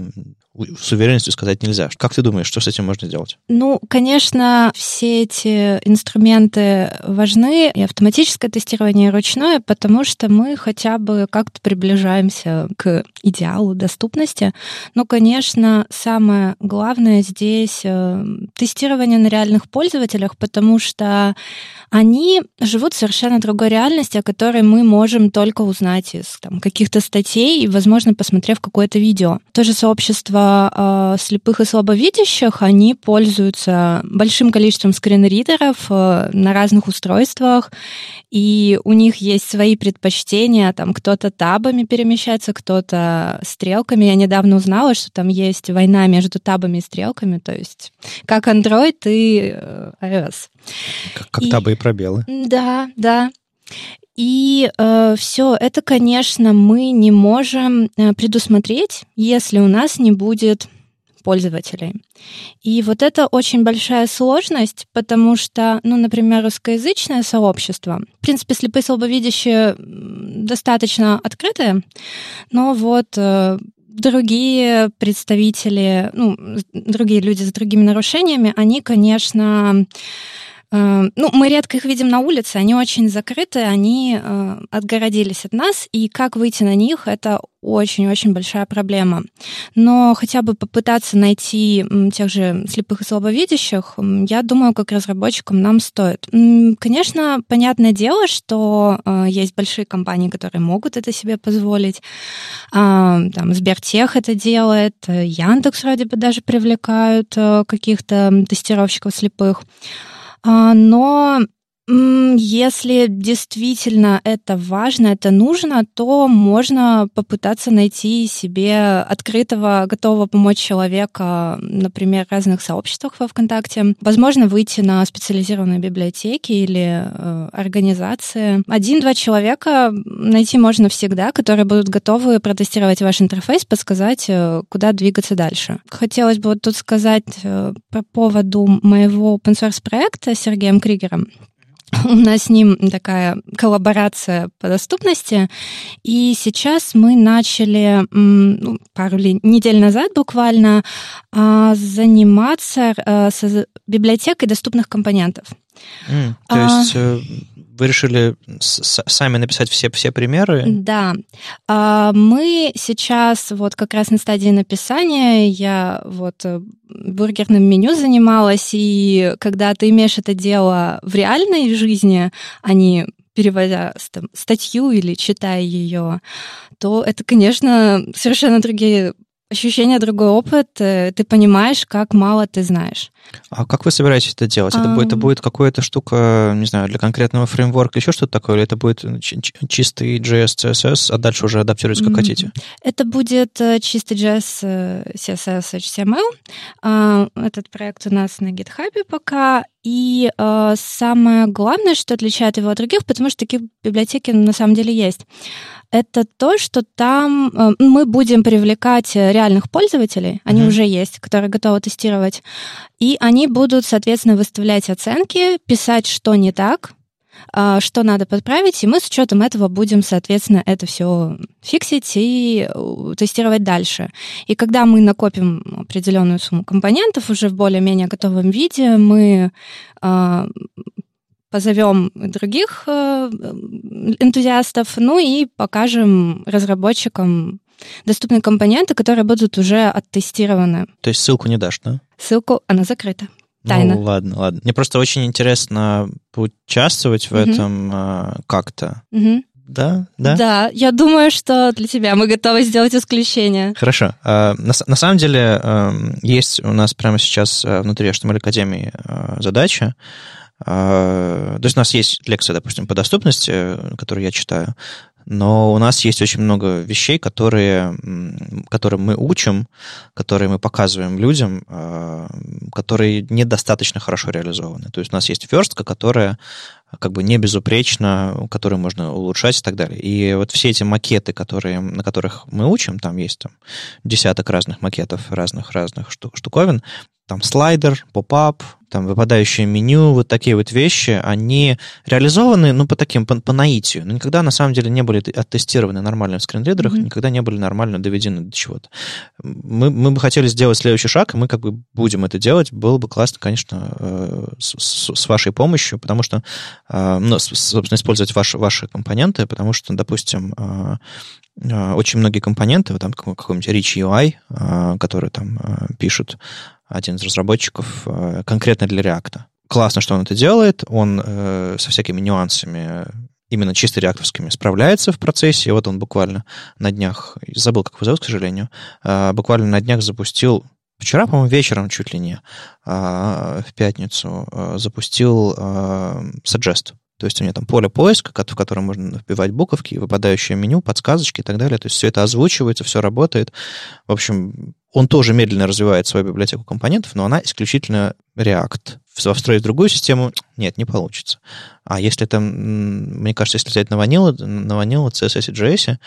с уверенностью сказать нельзя. Как ты думаешь, что с этим можно сделать? Ну, конечно, все эти инструменты важны, и автоматическое тестирование, и ручное, потому что мы хотя бы как-то приближаемся к идеалу доступности. Но, конечно, самое главное здесь э, тестирование на реальных пользователях, потому что они живут в совершенно другой реальности, о которой мы можем только узнать из каких-то статей и, возможно, посмотрев какое-то видео. То же сообщество э, слепых и слабовидящих, они пользуются большим количеством скринридеров э, на разных устройствах, и у них есть свои предпочтения, там кто-то табами перемещается, кто-то стрелками. Я недавно узнала, что там есть война между табами и стрелками, то есть как Android и э, iOS. Как, как и, табы и пробелы. Да, да. И э, все это, конечно, мы не можем э, предусмотреть, если у нас не будет пользователей. И вот это очень большая сложность, потому что, ну, например, русскоязычное сообщество, в принципе, слепые слабовидящие достаточно открытые, но вот э, другие представители, ну, другие люди с другими нарушениями, они, конечно, ну, мы редко их видим на улице, они очень закрыты, они э, отгородились от нас, и как выйти на них, это очень-очень большая проблема. Но хотя бы попытаться найти тех же слепых и слабовидящих, я думаю, как разработчикам нам стоит. Конечно, понятное дело, что э, есть большие компании, которые могут это себе позволить. А, там Сбертех это делает, Яндекс вроде бы даже привлекают каких-то тестировщиков слепых. А, но если действительно это важно, это нужно, то можно попытаться найти себе открытого, готового помочь человека, например, в разных сообществах во ВКонтакте. Возможно, выйти на специализированные библиотеки или э, организации. Один-два человека найти можно всегда, которые будут готовы протестировать ваш интерфейс, подсказать, э, куда двигаться дальше. Хотелось бы вот тут сказать э, по поводу моего open source проекта с Сергеем Кригером. У нас с ним такая коллаборация по доступности. И сейчас мы начали ну, пару недель назад буквально а, заниматься э, с библиотекой доступных компонентов. Mm, то а, есть э, вы решили сами написать все, все примеры? Да. А, мы сейчас вот как раз на стадии написания, я вот э, бургерным меню занималась, и когда ты имеешь это дело в реальной жизни, а не переводя там, статью или читая ее, то это, конечно, совершенно другие ощущение, другой опыт, э, ты понимаешь, как мало ты знаешь. А как вы собираетесь это делать? Это, будет, это будет какая-то штука, не знаю, для конкретного фреймворка, еще что-то такое, или это будет чистый JS, CSS, а дальше уже адаптируется как хотите? Это будет э, чистый JS, CSS, HTML. А, этот проект у нас на GitHub пока, и э, самое главное, что отличает его от других, потому что такие библиотеки на самом деле есть, это то, что там э, мы будем привлекать реальных пользователей, они mm-hmm. уже есть, которые готовы тестировать, и они будут, соответственно, выставлять оценки, писать, что не так, что надо подправить, и мы с учетом этого будем, соответственно, это все фиксить и э, тестировать дальше. И когда мы накопим определенную сумму компонентов уже в более-менее готовом виде, мы а, позовем других э, энтузиастов, ну и покажем разработчикам доступные компоненты, которые будут уже оттестированы. То есть ссылку не дашь, да? Ссылку, она закрыта. Тайна. Ну, ладно, ладно. Мне просто очень интересно поучаствовать в угу. этом э, как-то. Угу. Да, да. Да, я думаю, что для тебя мы готовы сделать исключение. Хорошо. А, на, на самом деле эм, есть у нас прямо сейчас э, внутри HTML Академии э, задача. То есть у нас есть лекция, допустим, по доступности, которую я читаю, но у нас есть очень много вещей, которые, которые мы учим, которые мы показываем людям, а, которые недостаточно хорошо реализованы. То есть у нас есть верстка, которая как бы не безупречно, которую можно улучшать и так далее. И вот все эти макеты, которые, на которых мы учим, там есть там десяток разных макетов разных-разных штуковин, там слайдер, поп-ап, там выпадающее меню, вот такие вот вещи, они реализованы, ну, по таким, по, по наитию, но никогда на самом деле не были оттестированы нормально в скринридерах, mm-hmm. никогда не были нормально доведены до чего-то. Мы, мы бы хотели сделать следующий шаг, и мы как бы будем это делать. Было бы классно, конечно, э, с, с вашей помощью, потому что, э, ну, собственно, использовать ваши, ваши компоненты, потому что, допустим, э, очень многие компоненты, там какой-нибудь Rich UI, который там пишут, один из разработчиков э, конкретно для React. Классно, что он это делает, он э, со всякими нюансами именно чисто реактовскими справляется в процессе. И вот он буквально на днях, забыл, как его зовут, к сожалению, э, буквально на днях запустил Вчера, по-моему, вечером чуть ли не, в пятницу, запустил Suggest. То есть у меня там поле поиска, в котором можно вбивать буковки, выпадающее меню, подсказочки и так далее. То есть все это озвучивается, все работает. В общем, он тоже медленно развивает свою библиотеку компонентов, но она исключительно React. Встроить другую систему нет, не получится. А если там, мне кажется, если взять на Vanilla, на Vanilla CSS и JS,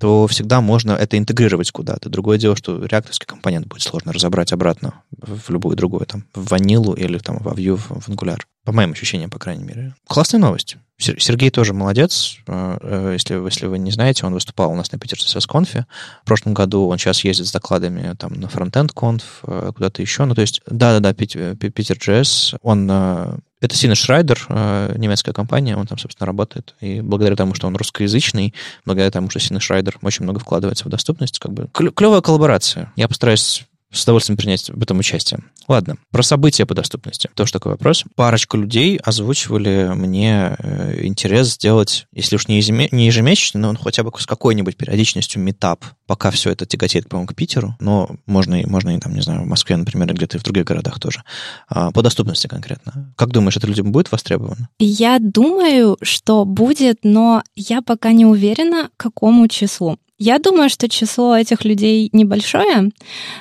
то всегда можно это интегрировать куда-то. Другое дело, что реакторский компонент будет сложно разобрать обратно в любую другую, там, в ванилу или там в Vue, в Angular. По моим ощущениям, по крайней мере. Классная новость. Сергей тоже молодец. Э, э, если, если вы не знаете, он выступал у нас на Питер CSS конфе. В прошлом году он сейчас ездит с докладами там, на фронтенд конф, э, куда-то еще. Ну, то есть, да-да-да, Питер JS, он это Сина Шрайдер, э, немецкая компания, он там, собственно, работает. И благодаря тому, что он русскоязычный, благодаря тому, что Сина Шрайдер очень много вкладывается в доступность, как бы клевая коллаборация. Я постараюсь с удовольствием принять в этом участие. Ладно, про события по доступности. Тоже такой вопрос. Парочка людей озвучивали мне э, интерес сделать, если уж не ежемесячно, но хотя бы с какой-нибудь периодичностью метап, пока все это тяготеет, по-моему, к Питеру, но можно и, можно и там, не знаю, в Москве, например, где-то и в других городах тоже. А, по доступности конкретно. Как думаешь, это людям будет востребовано? Я думаю, что будет, но я пока не уверена, к какому числу. Я думаю, что число этих людей небольшое,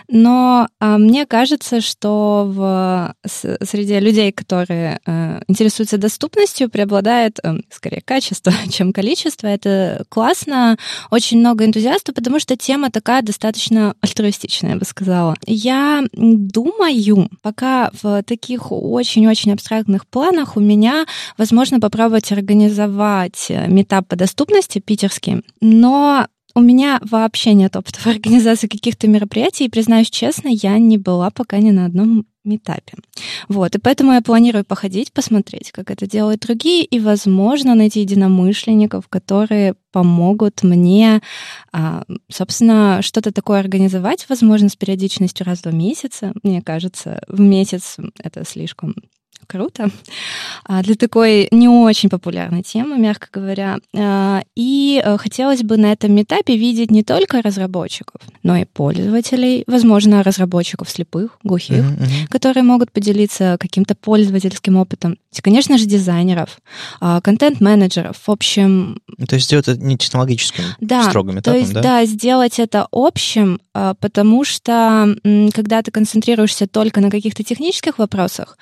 но а, мне кажется, что в среди людей, которые а, интересуются доступностью, преобладает а, скорее качество, чем количество. Это классно, очень много энтузиастов, потому что тема такая достаточно альтруистичная, я бы сказала. Я думаю, пока в таких очень-очень абстрактных планах у меня, возможно, попробовать организовать метап по доступности питерский, но у меня вообще нет опыта в организации каких-то мероприятий, и, признаюсь честно, я не была пока ни на одном метапе. Вот, и поэтому я планирую походить, посмотреть, как это делают другие, и, возможно, найти единомышленников, которые помогут мне, а, собственно, что-то такое организовать, возможно, с периодичностью раз в месяца. Мне кажется, в месяц это слишком круто а, для такой не очень популярной темы, мягко говоря. А, и э, хотелось бы на этом этапе видеть не только разработчиков, но и пользователей, возможно, разработчиков слепых, глухих, mm-hmm. которые могут поделиться каким-то пользовательским опытом. И, конечно же, дизайнеров, а, контент-менеджеров, в общем... То есть сделать это не технологическим да, строгим этапом, то есть, да? Да, сделать это общим, потому что когда ты концентрируешься только на каких-то технических вопросах,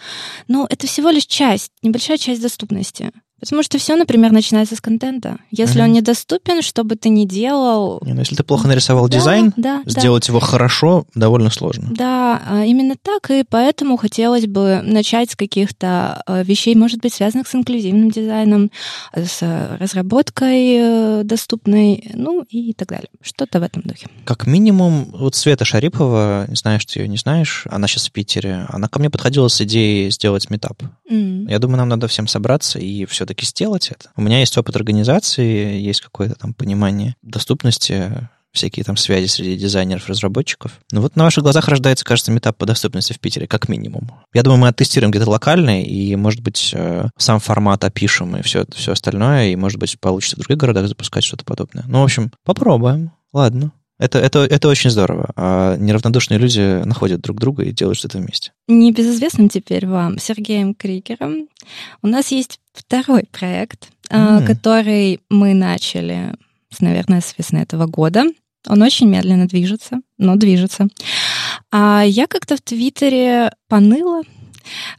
ну, это всего лишь часть, небольшая часть доступности. Потому что все, например, начинается с контента. Если mm-hmm. он недоступен, что бы ты ни делал... Не, ну, если ты плохо нарисовал да, дизайн, да, сделать да. его хорошо довольно сложно. Да, а, именно так, и поэтому хотелось бы начать с каких-то а, вещей, может быть, связанных с инклюзивным дизайном, с разработкой э, доступной, ну и так далее. Что-то в этом духе. Как минимум, вот Света Шарипова, не знаешь, ты ее не знаешь, она сейчас в Питере, она ко мне подходила с идеей сделать метап. Mm. Я думаю, нам надо всем собраться и все все-таки сделать это. У меня есть опыт организации, есть какое-то там понимание доступности, всякие там связи среди дизайнеров, разработчиков. Ну вот на ваших глазах рождается, кажется, метап по доступности в Питере, как минимум. Я думаю, мы оттестируем где-то локально, и, может быть, э, сам формат опишем и все, все остальное, и, может быть, получится в других городах запускать что-то подобное. Ну, в общем, попробуем. Ладно. Это, это, это очень здорово. А неравнодушные люди находят друг друга и делают что-то вместе. Небезызвестным теперь вам Сергеем Кригером у нас есть второй проект, mm. который мы начали, наверное, с весны этого года. Он очень медленно движется, но движется. А я как-то в Твиттере поныла,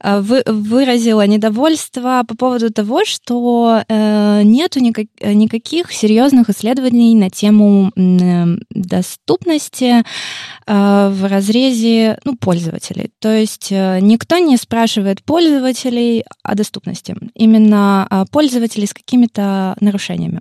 вы, выразила недовольство по поводу того, что э, нету никак, никаких серьезных исследований на тему э, доступности э, в разрезе ну, пользователей. То есть э, никто не спрашивает пользователей о доступности, именно э, пользователей с какими-то нарушениями.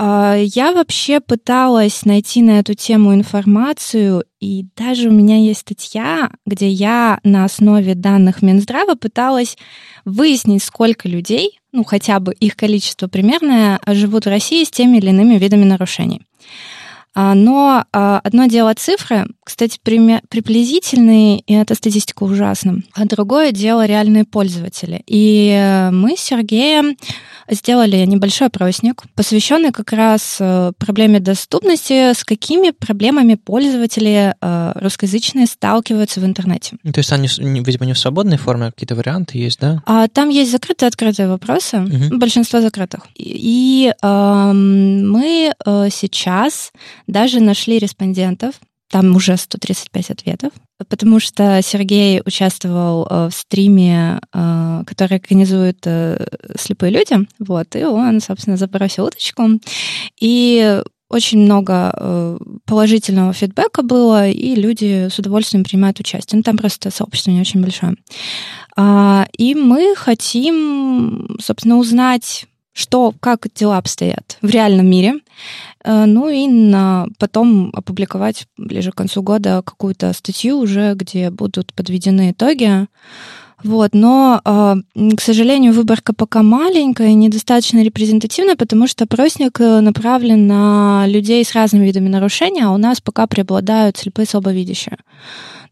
А, я вообще пыталась найти на эту тему информацию, и даже у меня есть статья, где я на основе данных Минздрава пыталась выяснить, сколько людей, ну хотя бы их количество примерное, живут в России с теми или иными видами нарушений. А, но а, одно дело цифры, кстати, приблизительные, и эта статистика ужасна, а другое дело реальные пользователи. И э, мы с Сергеем сделали небольшой опросник, посвященный как раз э, проблеме доступности, с какими проблемами пользователи э, русскоязычные сталкиваются в интернете. То есть они, видимо, не в свободной форме, а какие-то варианты есть, да? А, там есть закрытые и открытые вопросы, угу. большинство закрытых. И э, мы э, сейчас даже нашли респондентов, там уже 135 ответов, потому что Сергей участвовал э, в стриме, э, который организуют э, слепые люди, вот, и он, собственно, забросил уточку. И очень много положительного фидбэка было, и люди с удовольствием принимают участие. Ну, там просто сообщество не очень большое. А, и мы хотим, собственно, узнать что, как дела обстоят в реальном мире, э, ну и на, потом опубликовать ближе к концу года какую-то статью уже, где будут подведены итоги. Вот, но, э, к сожалению, выборка пока маленькая и недостаточно репрезентативная, потому что опросник э, направлен на людей с разными видами нарушения, а у нас пока преобладают слепые слабовидящие.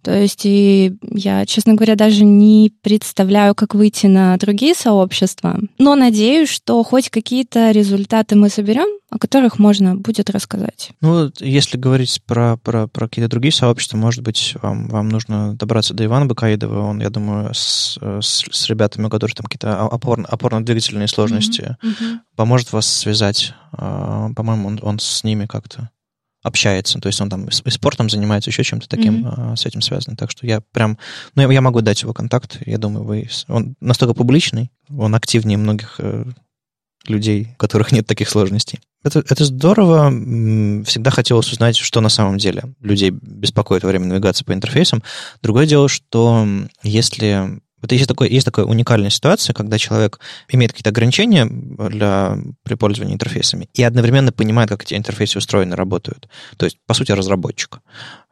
То есть и я, честно говоря, даже не представляю, как выйти на другие сообщества. Но надеюсь, что хоть какие-то результаты мы соберем, о которых можно будет рассказать. Ну, если говорить про, про, про какие-то другие сообщества, может быть, вам, вам нужно добраться до Ивана Бакаидова. Он, я думаю, с, с, с ребятами, у которых там какие-то опорно, опорно-двигательные сложности, mm-hmm. поможет вас связать. А, по-моему, он, он с ними как-то общается, то есть он там и спортом занимается, еще чем-то таким mm-hmm. с этим связано. Так что я прям, ну, я, я могу дать его контакт, я думаю, вы... Он настолько публичный, он активнее многих э, людей, у которых нет таких сложностей. Это, это здорово. Всегда хотелось узнать, что на самом деле людей беспокоит во время навигации по интерфейсам. Другое дело, что если вот есть, такой, есть такая уникальная ситуация, когда человек имеет какие-то ограничения для, при пользовании интерфейсами и одновременно понимает, как эти интерфейсы устроены, работают. То есть, по сути, разработчик.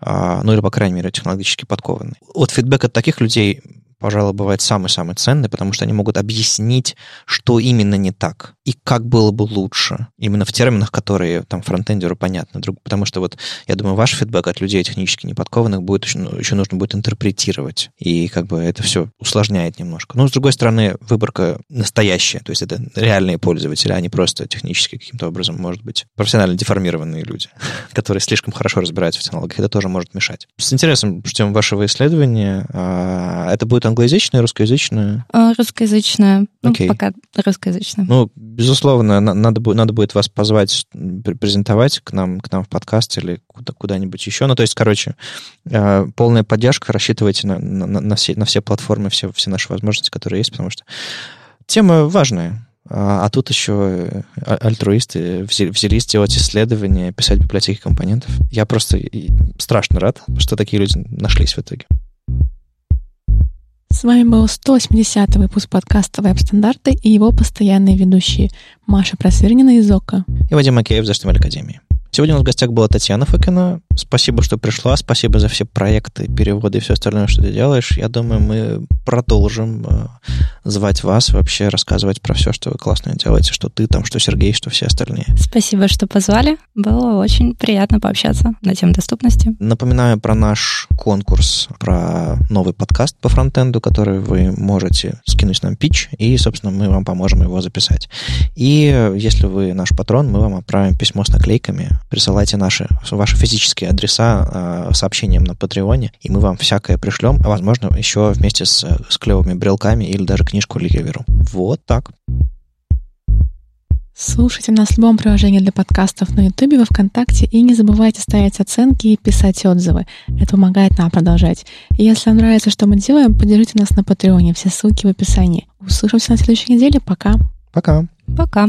А, ну или, по крайней мере, технологически подкованный. От таких людей пожалуй, бывает самый-самый ценный, потому что они могут объяснить, что именно не так и как было бы лучше. Именно в терминах, которые там фронтендеру понятны. Потому что вот, я думаю, ваш фидбэк от людей технически неподкованных будет еще, еще нужно будет интерпретировать. И как бы это все усложняет немножко. Но, с другой стороны, выборка настоящая. То есть это реальные пользователи, а не просто технически каким-то образом, может быть, профессионально деформированные люди, которые слишком хорошо разбираются в технологиях. Это тоже может мешать. С интересом ждем вашего исследования. А, это будет англоязычное, русскоязычное? А, русскоязычное. Ну, okay. пока русскоязычное. Ну, безусловно, надо, надо будет вас позвать, презентовать к нам, к нам в подкаст или куда, куда-нибудь еще. Ну, то есть, короче, а, полная поддержка, рассчитывайте на, на, на, все, на все платформы, все, все наши возможности, которые есть, потому что тема важная. А, а тут еще а, альтруисты взялись делать исследования, писать библиотеки компонентов. Я просто страшно рад, что такие люди нашлись в итоге. С вами был 180 выпуск подкаста «Веб-стандарты» и его постоянные ведущие Маша Просвирнина из ОКО и Вадим Макеев из HTML Академии. Сегодня у нас в гостях была Татьяна Фокина. Спасибо, что пришла. Спасибо за все проекты, переводы и все остальное, что ты делаешь. Я думаю, мы продолжим э, звать вас, вообще рассказывать про все, что вы классно делаете, что ты там, что Сергей, что все остальные. Спасибо, что позвали. Было очень приятно пообщаться на тему доступности. Напоминаю про наш конкурс, про новый подкаст по фронтенду, который вы можете скинуть нам пич, и, собственно, мы вам поможем его записать. И если вы наш патрон, мы вам отправим письмо с наклейками, присылайте наши, ваши физические адреса э, сообщением на Патреоне, и мы вам всякое пришлем, а возможно еще вместе с, с клевыми брелками или даже книжку Ливеру. Вот так. Слушайте нас в любом приложении для подкастов на Ютубе, во Вконтакте, и не забывайте ставить оценки и писать отзывы. Это помогает нам продолжать. И если вам нравится, что мы делаем, поддержите нас на Патреоне. Все ссылки в описании. Услышимся на следующей неделе. Пока. Пока. Пока.